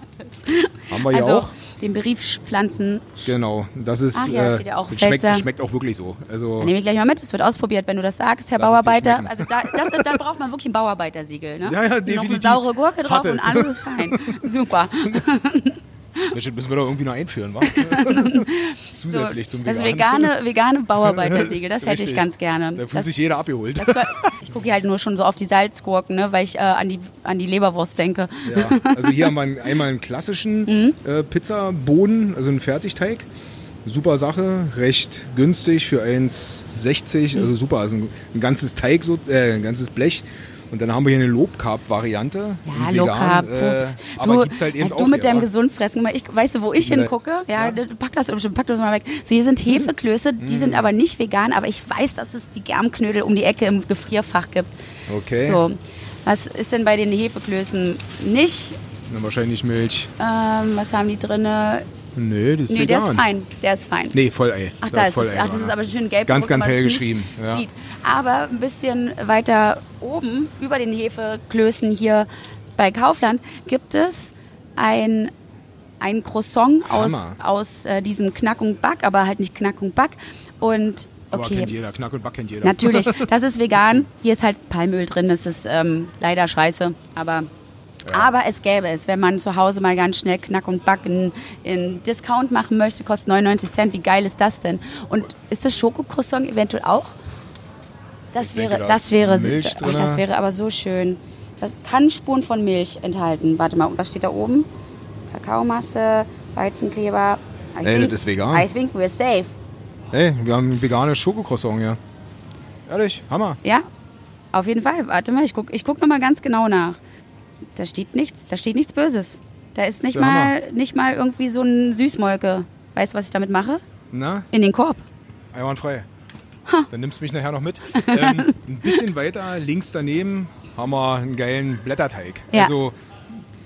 Haben wir also, ja auch. Den Beriefpflanzen. Genau, das ist. Ach ja, äh, steht ja auch. Schmeckt, schmeckt, auch wirklich so. Also nehme ich gleich mal mit. Es wird ausprobiert, wenn du das sagst, Herr Bauarbeiter. Also da, das, da braucht man wirklich ein Bauarbeitersiegel. Ne? Ja, ja, definitiv. Noch eine saure Gurke drauf Hattet. und alles ist fein. [LAUGHS] Super. [LAUGHS] Das müssen wir doch irgendwie noch einführen, wa? [LAUGHS] Zusätzlich so, zum Das vegane, vegane Bauarbeitersiegel, das hätte ich ganz gerne. Da fühlt das, sich jeder abgeholt. Das, ich gucke halt nur schon so auf die Salzgurken, ne, weil ich äh, an, die, an die Leberwurst denke. Ja, also hier haben wir einmal einen klassischen mhm. äh, Pizzaboden, also einen Fertigteig. Super Sache, recht günstig für 1,60, also super, also ein, ein ganzes Teig, so, äh, ein ganzes Blech und dann haben wir hier eine Low Carb Variante. Ja, Low Carb, äh, Pups. du, halt eben du mit deinem Gesundfressen, ich, weißt du, wo ich hingucke? Ja, ja, pack das, pack das mal weg. So, hier sind Hefeklöße, die sind aber nicht vegan, aber ich weiß, dass es die Germknödel um die Ecke im Gefrierfach gibt. Okay. So. Was ist denn bei den Hefeklößen nicht? Na, wahrscheinlich Milch. Ähm, was haben die drinne? Nee, das ist Nee, der ist fein. Der ist fein. Nee, Vollei. Ach, da ist, ist ach, das ist aber schön gelb. Ganz, ganz hell geschrieben. Ja. Sieht. Aber ein bisschen weiter oben, über den Hefeklößen hier bei Kaufland, gibt es ein, ein Croissant aus, aus äh, diesem Knack und Back, aber halt nicht Knack und Back. Und Okay. Aber kennt jeder. Knack und Back kennt jeder. Natürlich. [LAUGHS] Das ist vegan. Hier ist halt Palmöl drin. Das ist ähm, leider scheiße. Aber aber es gäbe es, wenn man zu Hause mal ganz schnell Knack und Back in, Discount machen möchte, kostet 99 Cent. Wie geil ist das denn? Und ist das Schokocroissant eventuell auch? Das ich wäre, das, wäre, oh, das wäre aber so schön. Das kann Spuren von Milch enthalten. Warte mal, was steht da oben? Kakaomasse, Weizenkleber. Hey, das ist vegan. I think we're safe. Hey, wir haben veganes Schokocroissant hier. Ehrlich, Hammer. Ja, auf jeden Fall. Warte mal, ich gucke ich guck nochmal ganz genau nach da steht nichts, da steht nichts Böses. Da ist nicht, mal, nicht mal irgendwie so ein Süßmolke. Weißt du, was ich damit mache? Na? In den Korb. Einwandfrei. Ha. Dann nimmst du mich nachher noch mit. ähm, ein bisschen weiter links daneben haben wir einen geilen Blätterteig. Ja. Also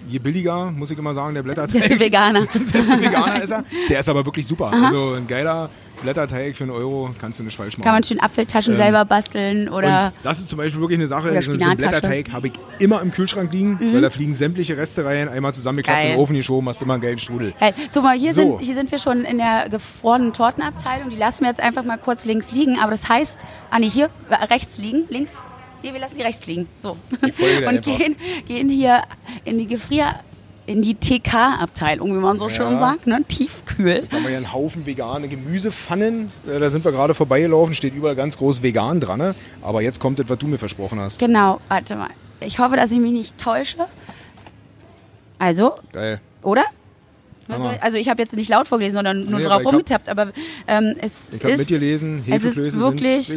je billiger, muss ich immer sagen, der Blätterteig. Desto veganer. [LAUGHS] desto veganer ist er. [LAUGHS] Der ist aber wirklich super. Aha. Also ein geiler Blätterteig für einen Euro kannst du nicht falsch machen. Kann man schön Apfeltaschen ähm, selber basteln oder. Und das ist zum Beispiel wirklich eine Sache. So, so einen Blätterteig habe ich immer im Kühlschrank liegen, mhm. weil da fliegen sämtliche Reste rein, einmal zusammengeklappt, in den Ofen geschoben, hast immer einen geilen Strudel. Geil. So, mal, hier, so. Sind, hier sind wir schon in der gefrorenen Tortenabteilung. Die lassen wir jetzt einfach mal kurz links liegen. Aber das heißt, ah nee, hier rechts liegen, links. Nee, wir lassen die rechts liegen. So. [LAUGHS] Und gehen, gehen hier in die Gefrier in die TK-Abteilung, wie man so ja. schön sagt, ne? tiefkühl. Jetzt haben wir hier einen Haufen vegane Gemüsepfannen. Äh, da sind wir gerade vorbeigelaufen, steht überall ganz groß vegan dran. Ne? Aber jetzt kommt das, was du mir versprochen hast. Genau, warte mal. Ich hoffe, dass ich mich nicht täusche. Also, Geil. oder? Also ich habe jetzt nicht laut vorgelesen, sondern nur nee, drauf rumgetappt, aber ähm, es ich ist... mitgelesen, es ist wirklich...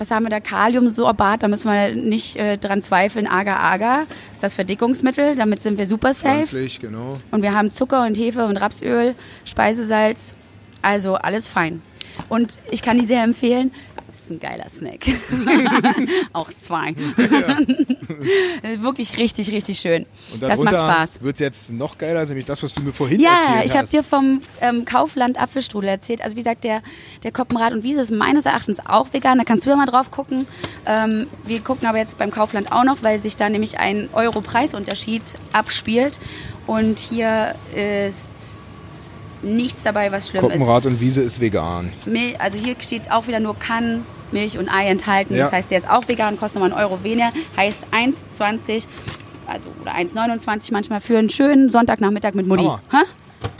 Was haben wir da? Kaliumsorbat, da müssen wir nicht äh, dran zweifeln. Agar-Agar ist das Verdickungsmittel, damit sind wir super safe. Pflanzlich, genau. Und wir haben Zucker und Hefe und Rapsöl, Speisesalz, also alles fein. Und ich kann die sehr empfehlen. Das ist ein geiler Snack. [LAUGHS] Auch zwei. [LAUGHS] Wirklich richtig, richtig schön. Das macht Spaß. Wird es jetzt noch geiler, nämlich das, was du mir vorhin ja, erzählt hast. Ja, ich habe dir vom ähm, Kaufland Apfelstrudel erzählt. Also wie gesagt, der, der Koppenrad und Wiese ist meines Erachtens auch vegan. Da kannst du ja mal drauf gucken. Ähm, wir gucken aber jetzt beim Kaufland auch noch, weil sich da nämlich ein Euro-Preisunterschied abspielt. Und hier ist nichts dabei, was schlimm Koppenrad ist. und Wiese ist vegan. Also hier steht auch wieder nur kann Milch und Ei enthalten. Ja. Das heißt, der ist auch vegan, kostet nochmal einen Euro weniger. Heißt 1,20 also oder 1,29 manchmal für einen schönen Sonntagnachmittag mit Mutti. Hammer.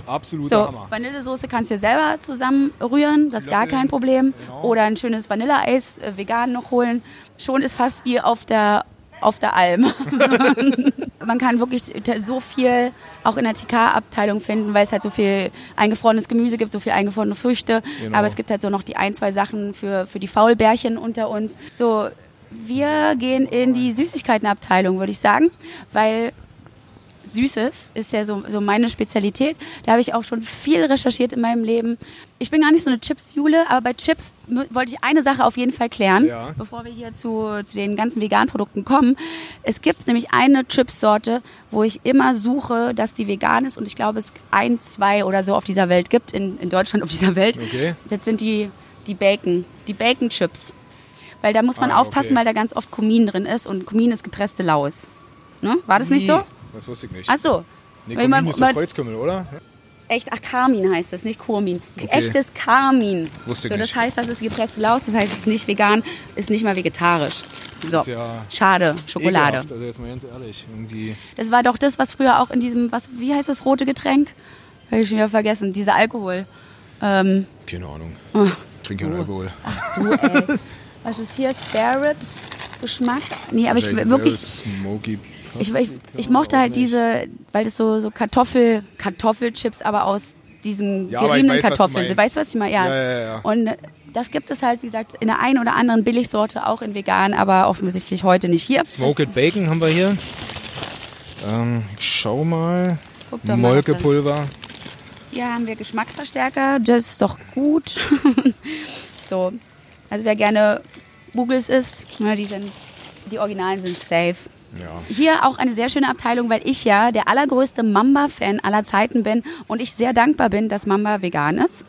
Absolut so, Hammer. Vanillesoße kannst du dir selber zusammenrühren, das ist gar kein Problem. Genau. Oder ein schönes Vanilleeis äh, vegan noch holen. Schon ist fast wie auf der auf der Alm. [LAUGHS] Man kann wirklich so viel auch in der TK-Abteilung finden, weil es halt so viel eingefrorenes Gemüse gibt, so viel eingefrorene Früchte. Genau. Aber es gibt halt so noch die ein, zwei Sachen für, für die Faulbärchen unter uns. So, wir gehen in die Süßigkeitenabteilung, würde ich sagen, weil Süßes ist ja so, so meine Spezialität. Da habe ich auch schon viel recherchiert in meinem Leben. Ich bin gar nicht so eine Chips-Jule, aber bei Chips wollte ich eine Sache auf jeden Fall klären, ja. bevor wir hier zu, zu den ganzen veganen Produkten kommen. Es gibt nämlich eine Chips-Sorte, wo ich immer suche, dass die vegan ist und ich glaube, es ein, zwei oder so auf dieser Welt gibt, in, in Deutschland auf dieser Welt. Okay. Das sind die, die Bacon, die Bacon-Chips. Weil da muss man ah, aufpassen, okay. weil da ganz oft Kumin drin ist und Kumin ist gepresste Laus. Ne? War das nicht so? Das wusste ich nicht. Ach so. Nee, Kurmin ist doch Kreuzkümmel, oder? Echt, ach, Karmin heißt das, nicht Kurmin. Okay. Echtes Karmin. Wusste ich so, das nicht. heißt, das ist gepresste Laus, das heißt, es ist nicht vegan, ist nicht mal vegetarisch. So, das ist ja schade, Schokolade. Ekelhaft, also jetzt mal ganz ehrlich, irgendwie. Das war doch das, was früher auch in diesem, was, wie heißt das rote Getränk? Habe ich schon wieder vergessen, dieser Alkohol. Ähm, Keine Ahnung. Oh. Trink keinen Alkohol. Ach du, ey. [LAUGHS] was ist hier? Spare Ribs? Geschmack? Nee, aber ich wirklich. Smoky ich, ich, ich mochte halt diese, weil das so, so Kartoffel, Kartoffelchips, aber aus diesen ja, geriebenen weiß, Kartoffeln sind. Weißt du, was ich meine? Ja. Ja, ja, ja. Und das gibt es halt, wie gesagt, in der einen oder anderen Billigsorte, auch in vegan, aber offensichtlich heute nicht hier. Smoked Bacon haben wir hier. Ähm, schau mal. Molkepulver. Hier haben wir Geschmacksverstärker, das ist doch gut. [LAUGHS] so, also wer gerne Googles isst, ne, die sind, die Originalen sind safe. Ja. Hier auch eine sehr schöne Abteilung, weil ich ja der allergrößte Mamba-Fan aller Zeiten bin und ich sehr dankbar bin, dass Mamba vegan ist.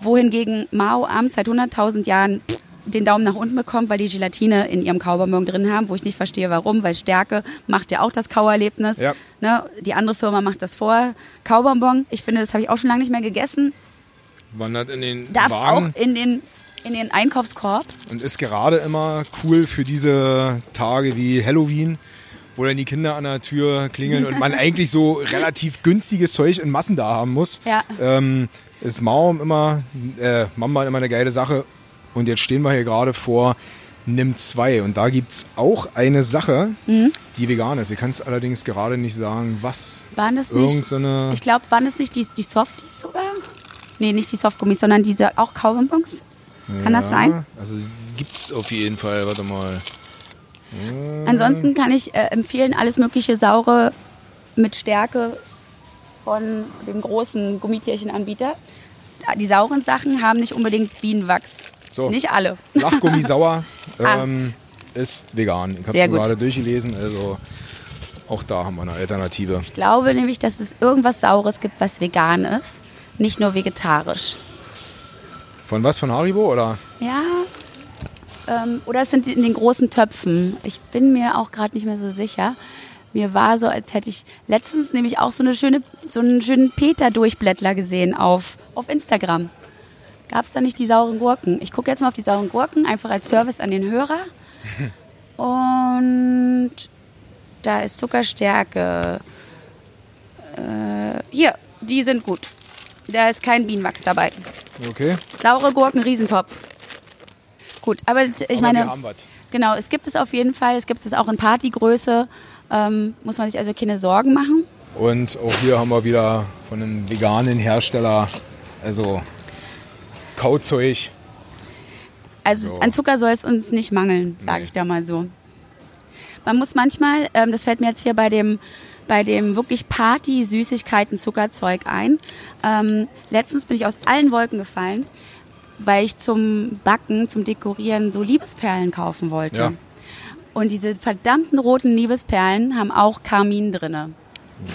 Wohingegen Mao Amt seit 100.000 Jahren den Daumen nach unten bekommt, weil die Gelatine in ihrem Kaubonbon drin haben, wo ich nicht verstehe, warum, weil Stärke macht ja auch das Kauerlebnis. Ja. Ne? Die andere Firma macht das vor. Kaubonbon, ich finde, das habe ich auch schon lange nicht mehr gegessen. Wandert in den Darf Wagen. auch in den in den Einkaufskorb. Und ist gerade immer cool für diese Tage wie Halloween, wo dann die Kinder an der Tür klingeln und man eigentlich so [LAUGHS] relativ günstiges Zeug in Massen da haben muss. Ja. Ähm, ist Maum immer, äh, Mama immer eine geile Sache. Und jetzt stehen wir hier gerade vor Nimm 2 und da gibt es auch eine Sache, mhm. die vegan ist. Ich kann es allerdings gerade nicht sagen, was. Waren das nicht? So ich glaube, waren es nicht die, die Softies sogar? Nee, nicht die Softgummis, sondern diese auch Kaubonbons? Kann ja, das sein? Also gibt es auf jeden Fall, warte mal. Ansonsten kann ich äh, empfehlen, alles mögliche Saure mit Stärke von dem großen Gummitierchenanbieter. Die sauren Sachen haben nicht unbedingt Bienenwachs. So. Nicht alle. Lachgummi [LAUGHS] sauer ah. ähm, ah. ist vegan. Ich habe es gerade durchgelesen. Also auch da haben wir eine Alternative. Ich glaube nämlich, dass es irgendwas Saures gibt, was vegan ist, nicht nur vegetarisch. Von was? Von Haribo oder? Ja, ähm, oder es sind in den großen Töpfen. Ich bin mir auch gerade nicht mehr so sicher. Mir war so, als hätte ich letztens nämlich auch so eine schöne, so einen schönen Peter-Durchblättler gesehen auf, auf Instagram. Gab es da nicht die sauren Gurken? Ich gucke jetzt mal auf die sauren Gurken, einfach als Service an den Hörer. [LAUGHS] Und da ist Zuckerstärke. Äh, hier, die sind gut. Da ist kein Bienenwachs dabei. Okay. Saure Gurken, Riesentopf. Gut, aber ich aber meine, genau, es gibt es auf jeden Fall, es gibt es auch in Partygröße, ähm, muss man sich also keine Sorgen machen. Und auch hier haben wir wieder von einem veganen Hersteller, also Kauzeug. Also so. an Zucker soll es uns nicht mangeln, sage nee. ich da mal so. Man muss manchmal, ähm, das fällt mir jetzt hier bei dem bei dem wirklich Party-Süßigkeiten-Zuckerzeug ein. Ähm, letztens bin ich aus allen Wolken gefallen, weil ich zum Backen, zum Dekorieren so Liebesperlen kaufen wollte. Ja. Und diese verdammten roten Liebesperlen haben auch Karmin drinne.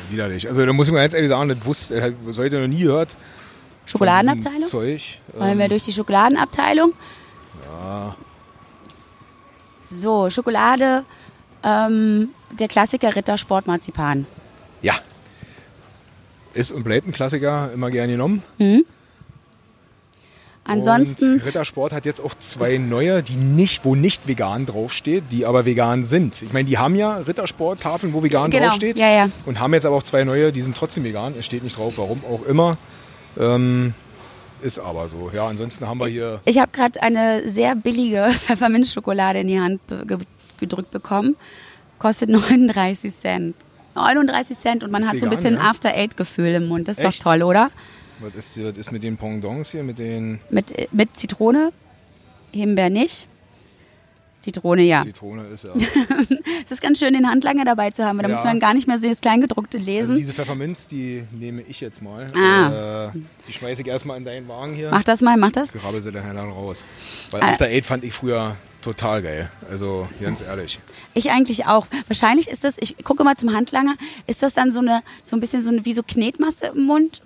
Widerlich. Also da muss ich mal ganz ehrlich sagen, das wusste, das heute noch nie gehört. Schokoladenabteilung? Zeug. Wollen wir ähm, durch die Schokoladenabteilung? Ja. So, Schokolade, ähm, der Klassiker Rittersport Marzipan. Ja. Ist und bleibt ein Klassiker, immer gerne genommen. Mhm. Ansonsten. Und Rittersport hat jetzt auch zwei neue, die nicht, wo nicht vegan draufsteht, die aber vegan sind. Ich meine, die haben ja Rittersport-Tafeln, wo vegan genau. draufsteht. Ja, ja. Und haben jetzt aber auch zwei neue, die sind trotzdem vegan. Es steht nicht drauf, warum auch immer. Ähm, ist aber so. Ja, ansonsten haben wir hier. Ich habe gerade eine sehr billige [LAUGHS] Pfefferminzschokolade in die Hand gedrückt bekommen. Kostet [LAUGHS] 39 Cent. 39 Cent und man ist hat vegan, so ein bisschen ja? After-Eight-Gefühl im Mund. Das ist Echt? doch toll, oder? Was ist, was ist mit den Pendants hier? Mit den. Mit, mit Zitrone, Himbeer nicht. Zitrone, ja. Zitrone ist ja. [LAUGHS] es ist ganz schön, den Handlanger dabei zu haben, weil da ja. muss man gar nicht mehr das Kleingedruckte lesen. Also diese Pfefferminz, die nehme ich jetzt mal. Ah. Äh, die schmeiße ich erstmal in deinen Wagen hier. Mach das mal, mach das. Ich rabbel sie dann raus. Weil ah. After Eight fand ich früher total geil. Also ganz ehrlich. Ich eigentlich auch. Wahrscheinlich ist das, ich gucke mal zum Handlanger, ist das dann so eine, so ein bisschen so eine, wie so Knetmasse im Mund?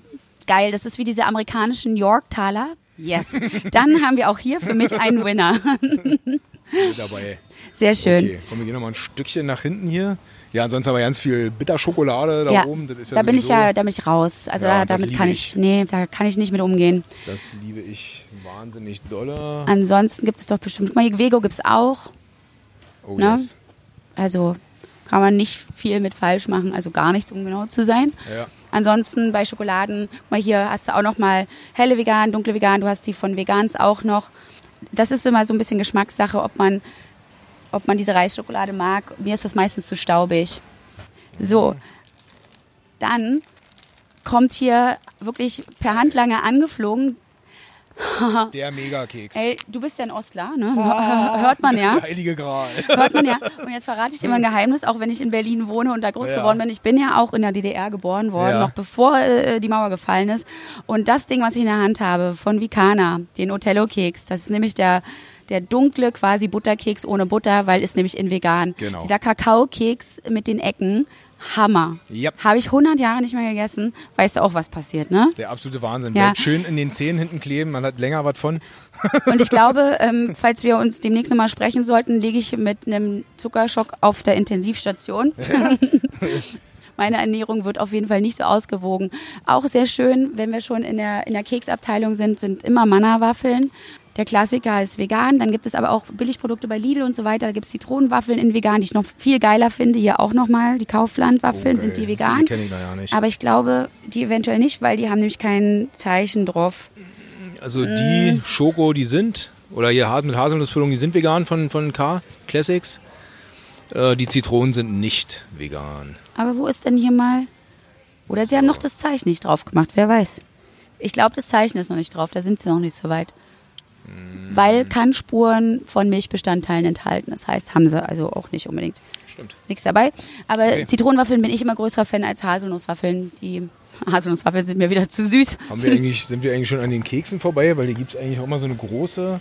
Geil, das ist wie diese amerikanischen York-Taler. Yes. Dann [LAUGHS] haben wir auch hier für mich einen Winner. dabei. Sehr schön. Okay, komm, wir gehen noch mal ein Stückchen nach hinten hier. Ja, ansonsten aber ganz viel Bitterschokolade da ja, oben. Ja da bin ich ja, da bin ich raus. Also ja, da, damit kann ich, ich, nee, da kann ich nicht mit umgehen. Das liebe ich wahnsinnig doller. Ansonsten gibt es doch bestimmt, guck mal, Vego gibt es auch. Oh ne? yes. Also kann man nicht viel mit falsch machen, also gar nichts, um genau zu sein. Ja. Ansonsten bei Schokoladen, mal hier hast du auch noch mal helle vegan, dunkle vegan, du hast die von Vegans auch noch. Das ist immer so ein bisschen Geschmackssache, ob man, ob man diese Reisschokolade mag. Mir ist das meistens zu staubig. So, dann kommt hier wirklich per Handlanger angeflogen [LAUGHS] Der Megakeks. Ey, du bist ja ein Ostler, ne? Ah, Hört man ja. [LAUGHS] Heilige Gral. Hört man ja. Und jetzt verrate ich dir mal ein Geheimnis, auch wenn ich in Berlin wohne und da groß ja. geworden bin. Ich bin ja auch in der DDR geboren worden, ja. noch bevor äh, die Mauer gefallen ist. Und das Ding, was ich in der Hand habe, von Vicana, den Otello-Keks, das ist nämlich der der dunkle quasi Butterkeks ohne Butter, weil ist nämlich in vegan. Genau. Dieser Kakaokeks mit den Ecken, Hammer. Yep. Habe ich 100 Jahre nicht mehr gegessen. Weißt du auch, was passiert, ne? Der absolute Wahnsinn. Ja. Bleibt schön in den Zähnen hinten kleben, man hat länger was von. [LAUGHS] Und ich glaube, ähm, falls wir uns demnächst nochmal sprechen sollten, liege ich mit einem Zuckerschock auf der Intensivstation. Ja. [LAUGHS] Meine Ernährung wird auf jeden Fall nicht so ausgewogen. Auch sehr schön, wenn wir schon in der, in der Keksabteilung sind, sind immer Manna-Waffeln. Der Klassiker ist vegan. Dann gibt es aber auch Billigprodukte bei Lidl und so weiter. Da gibt es Zitronenwaffeln in vegan, die ich noch viel geiler finde. Hier auch nochmal. Die Kauflandwaffeln okay. sind die vegan. Die kenne ich da ja nicht. Aber ich glaube, die eventuell nicht, weil die haben nämlich kein Zeichen drauf. Also die mm. Schoko, die sind, oder hier hart mit Haselnussfüllung, die sind vegan von, von K Classics. Äh, die Zitronen sind nicht vegan. Aber wo ist denn hier mal... Oder sie haben noch das Zeichen nicht drauf gemacht, wer weiß. Ich glaube, das Zeichen ist noch nicht drauf, da sind sie noch nicht so weit weil kann Spuren von Milchbestandteilen enthalten. Das heißt, haben sie also auch nicht unbedingt. Stimmt. Nichts dabei. Aber okay. Zitronenwaffeln bin ich immer größerer Fan als Haselnusswaffeln. Die Haselnusswaffeln sind mir wieder zu süß. Haben wir eigentlich, sind wir eigentlich schon an den Keksen vorbei? Weil hier gibt es eigentlich auch mal so eine große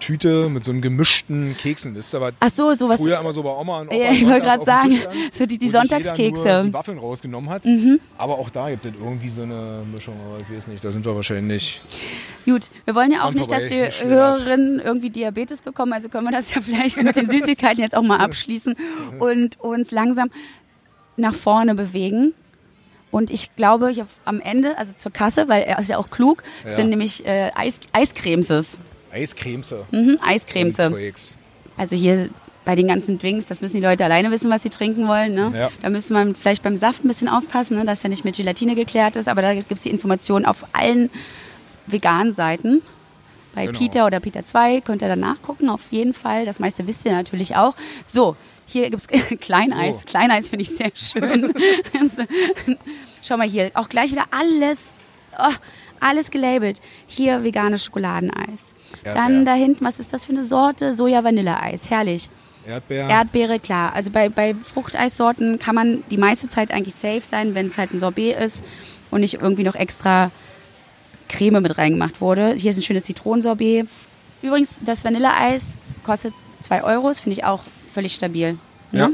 Tüte mit so einem gemischten Keksen. Das ist aber Ach so, sowas. früher immer so bei Oma und Opa. Ja, ich wollte gerade sagen, so die, die Sonntagskekse. die Waffeln rausgenommen hat. Mhm. Aber auch da gibt es irgendwie so eine Mischung, aber ich weiß nicht, da sind wir wahrscheinlich. Gut, wir wollen ja auch nicht, dass die Hörerinnen irgendwie Diabetes bekommen, also können wir das ja [LAUGHS] vielleicht mit den Süßigkeiten jetzt auch mal abschließen und uns langsam nach vorne bewegen. Und ich glaube, ich am Ende, also zur Kasse, weil er ist ja auch klug, ja. sind nämlich äh, Eis, Eiscremeses. Eiscremse. Mhm, Eiscremse. Also hier bei den ganzen Drinks, das müssen die Leute alleine wissen, was sie trinken wollen. Ne? Ja. Da müsste man vielleicht beim Saft ein bisschen aufpassen, ne? dass er nicht mit Gelatine geklärt ist, aber da gibt es die Informationen auf allen veganen Seiten. Bei genau. Peter oder Peter 2 könnt ihr dann nachgucken, auf jeden Fall. Das meiste wisst ihr natürlich auch. So, hier gibt's [LAUGHS] Kleineis. So. Kleineis finde ich sehr schön. [LAUGHS] [LAUGHS] Schau mal hier, auch gleich wieder alles, oh, alles gelabelt. Hier veganes Schokoladeneis. Erdbeer. Dann da hinten, was ist das für eine Sorte? Soja-Vanilleeis. Herrlich. Erdbeere. Erdbeere, klar. Also bei, bei Fruchteissorten kann man die meiste Zeit eigentlich safe sein, wenn es halt ein Sorbet ist und nicht irgendwie noch extra Creme mit reingemacht wurde. Hier ist ein schönes Zitronensorbet. Übrigens, das Vanilleeis kostet 2 Euro, finde ich auch völlig stabil. Ne? Ja.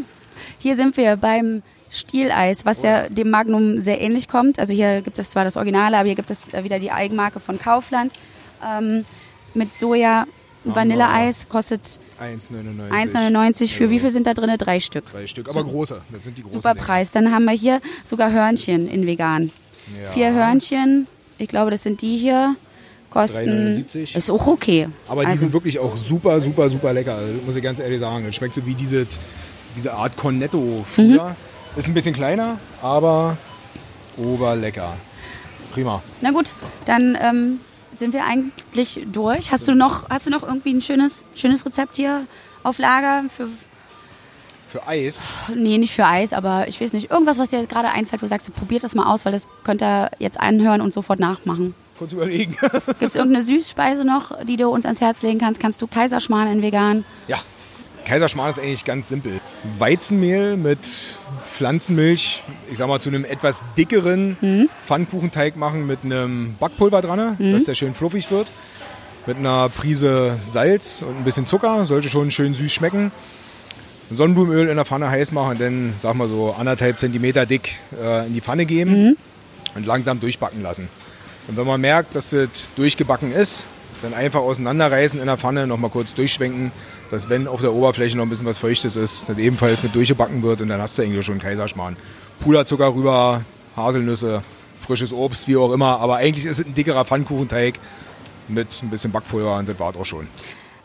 Hier sind wir beim Stieleis, was ja dem Magnum sehr ähnlich kommt. Also hier gibt es zwar das Originale, aber hier gibt es wieder die Eigenmarke von Kaufland. Ähm, mit Soja Vanilleeis kostet 1,99. Für ja. wie viel sind da drin? Drei Stück. Drei Stück, aber große. Das sind die großen Super Preis. Dann haben wir hier sogar Hörnchen in vegan. Ja. Vier Hörnchen, ich glaube, das sind die hier. Kosten. 3,79. Ist auch okay. Aber die also. sind wirklich auch super, super, super lecker. Also, muss ich ganz ehrlich sagen. Das schmeckt so wie diese, diese Art Cornetto früher. Mhm. Ist ein bisschen kleiner, aber oberlecker. Prima. Na gut, dann ähm, sind wir eigentlich durch. Hast du noch, hast du noch irgendwie ein schönes, schönes Rezept hier auf Lager für für Eis? Nee, nicht für Eis, aber ich weiß nicht. Irgendwas, was dir gerade einfällt, wo du sagst, probiert das mal aus, weil das könnt ihr jetzt anhören und sofort nachmachen. Kurz überlegen. [LAUGHS] Gibt es irgendeine Süßspeise noch, die du uns ans Herz legen kannst? Kannst du Kaiserschmarrn in vegan? Ja, Kaiserschmarrn ist eigentlich ganz simpel. Weizenmehl mit Pflanzenmilch, ich sag mal zu einem etwas dickeren mhm. Pfannkuchenteig machen mit einem Backpulver dran, mhm. dass der schön fluffig wird. Mit einer Prise Salz und ein bisschen Zucker, sollte schon schön süß schmecken. Sonnenblumenöl in der Pfanne heiß machen, dann sag mal so anderthalb Zentimeter dick äh, in die Pfanne geben mhm. und langsam durchbacken lassen. Und wenn man merkt, dass es durchgebacken ist, dann einfach auseinanderreißen in der Pfanne, nochmal kurz durchschwenken, dass wenn auf der Oberfläche noch ein bisschen was Feuchtes ist, dann ebenfalls mit durchgebacken wird und dann hast du eigentlich schon Kaiserschmarrn. Puderzucker rüber, Haselnüsse, frisches Obst, wie auch immer, aber eigentlich ist es ein dickerer Pfannkuchenteig mit ein bisschen Backpulver und das war auch schon.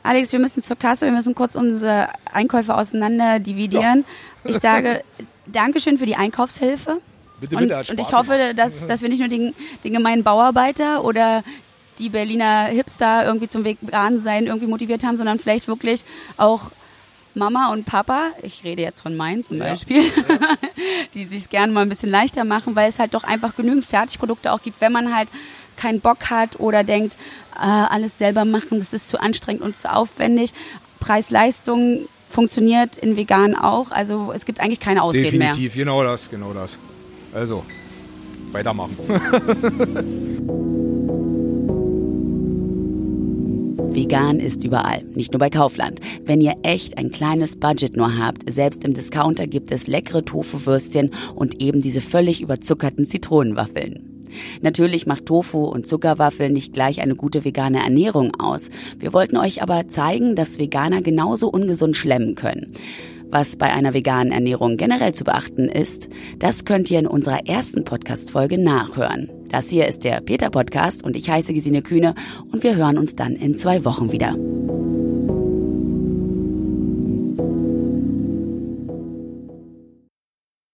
Alex, wir müssen zur Kasse, wir müssen kurz unsere Einkäufe auseinander dividieren. Ja. Ich sage Dankeschön für die Einkaufshilfe. Bitte, bitte, und, und ich hoffe, dass, dass wir nicht nur den, den gemeinen Bauarbeiter oder die Berliner Hipster irgendwie zum Vegan-Sein irgendwie motiviert haben, sondern vielleicht wirklich auch Mama und Papa, ich rede jetzt von meinen zum Beispiel, ja. [LAUGHS] die sich gerne mal ein bisschen leichter machen, weil es halt doch einfach genügend Fertigprodukte auch gibt, wenn man halt keinen Bock hat oder denkt, äh, alles selber machen, das ist zu anstrengend und zu aufwendig. Preis-Leistung funktioniert in vegan auch, also es gibt eigentlich keine Ausreden Definitiv, mehr. Definitiv, genau das, genau das. Also, weitermachen. [LAUGHS] Vegan ist überall, nicht nur bei Kaufland. Wenn ihr echt ein kleines Budget nur habt, selbst im Discounter gibt es leckere Tofu-Würstchen und eben diese völlig überzuckerten Zitronenwaffeln. Natürlich macht Tofu und Zuckerwaffeln nicht gleich eine gute vegane Ernährung aus. Wir wollten euch aber zeigen, dass Veganer genauso ungesund schlemmen können. Was bei einer veganen Ernährung generell zu beachten ist, das könnt ihr in unserer ersten Podcast-Folge nachhören. Das hier ist der Peter Podcast und ich heiße Gesine Kühne und wir hören uns dann in zwei Wochen wieder.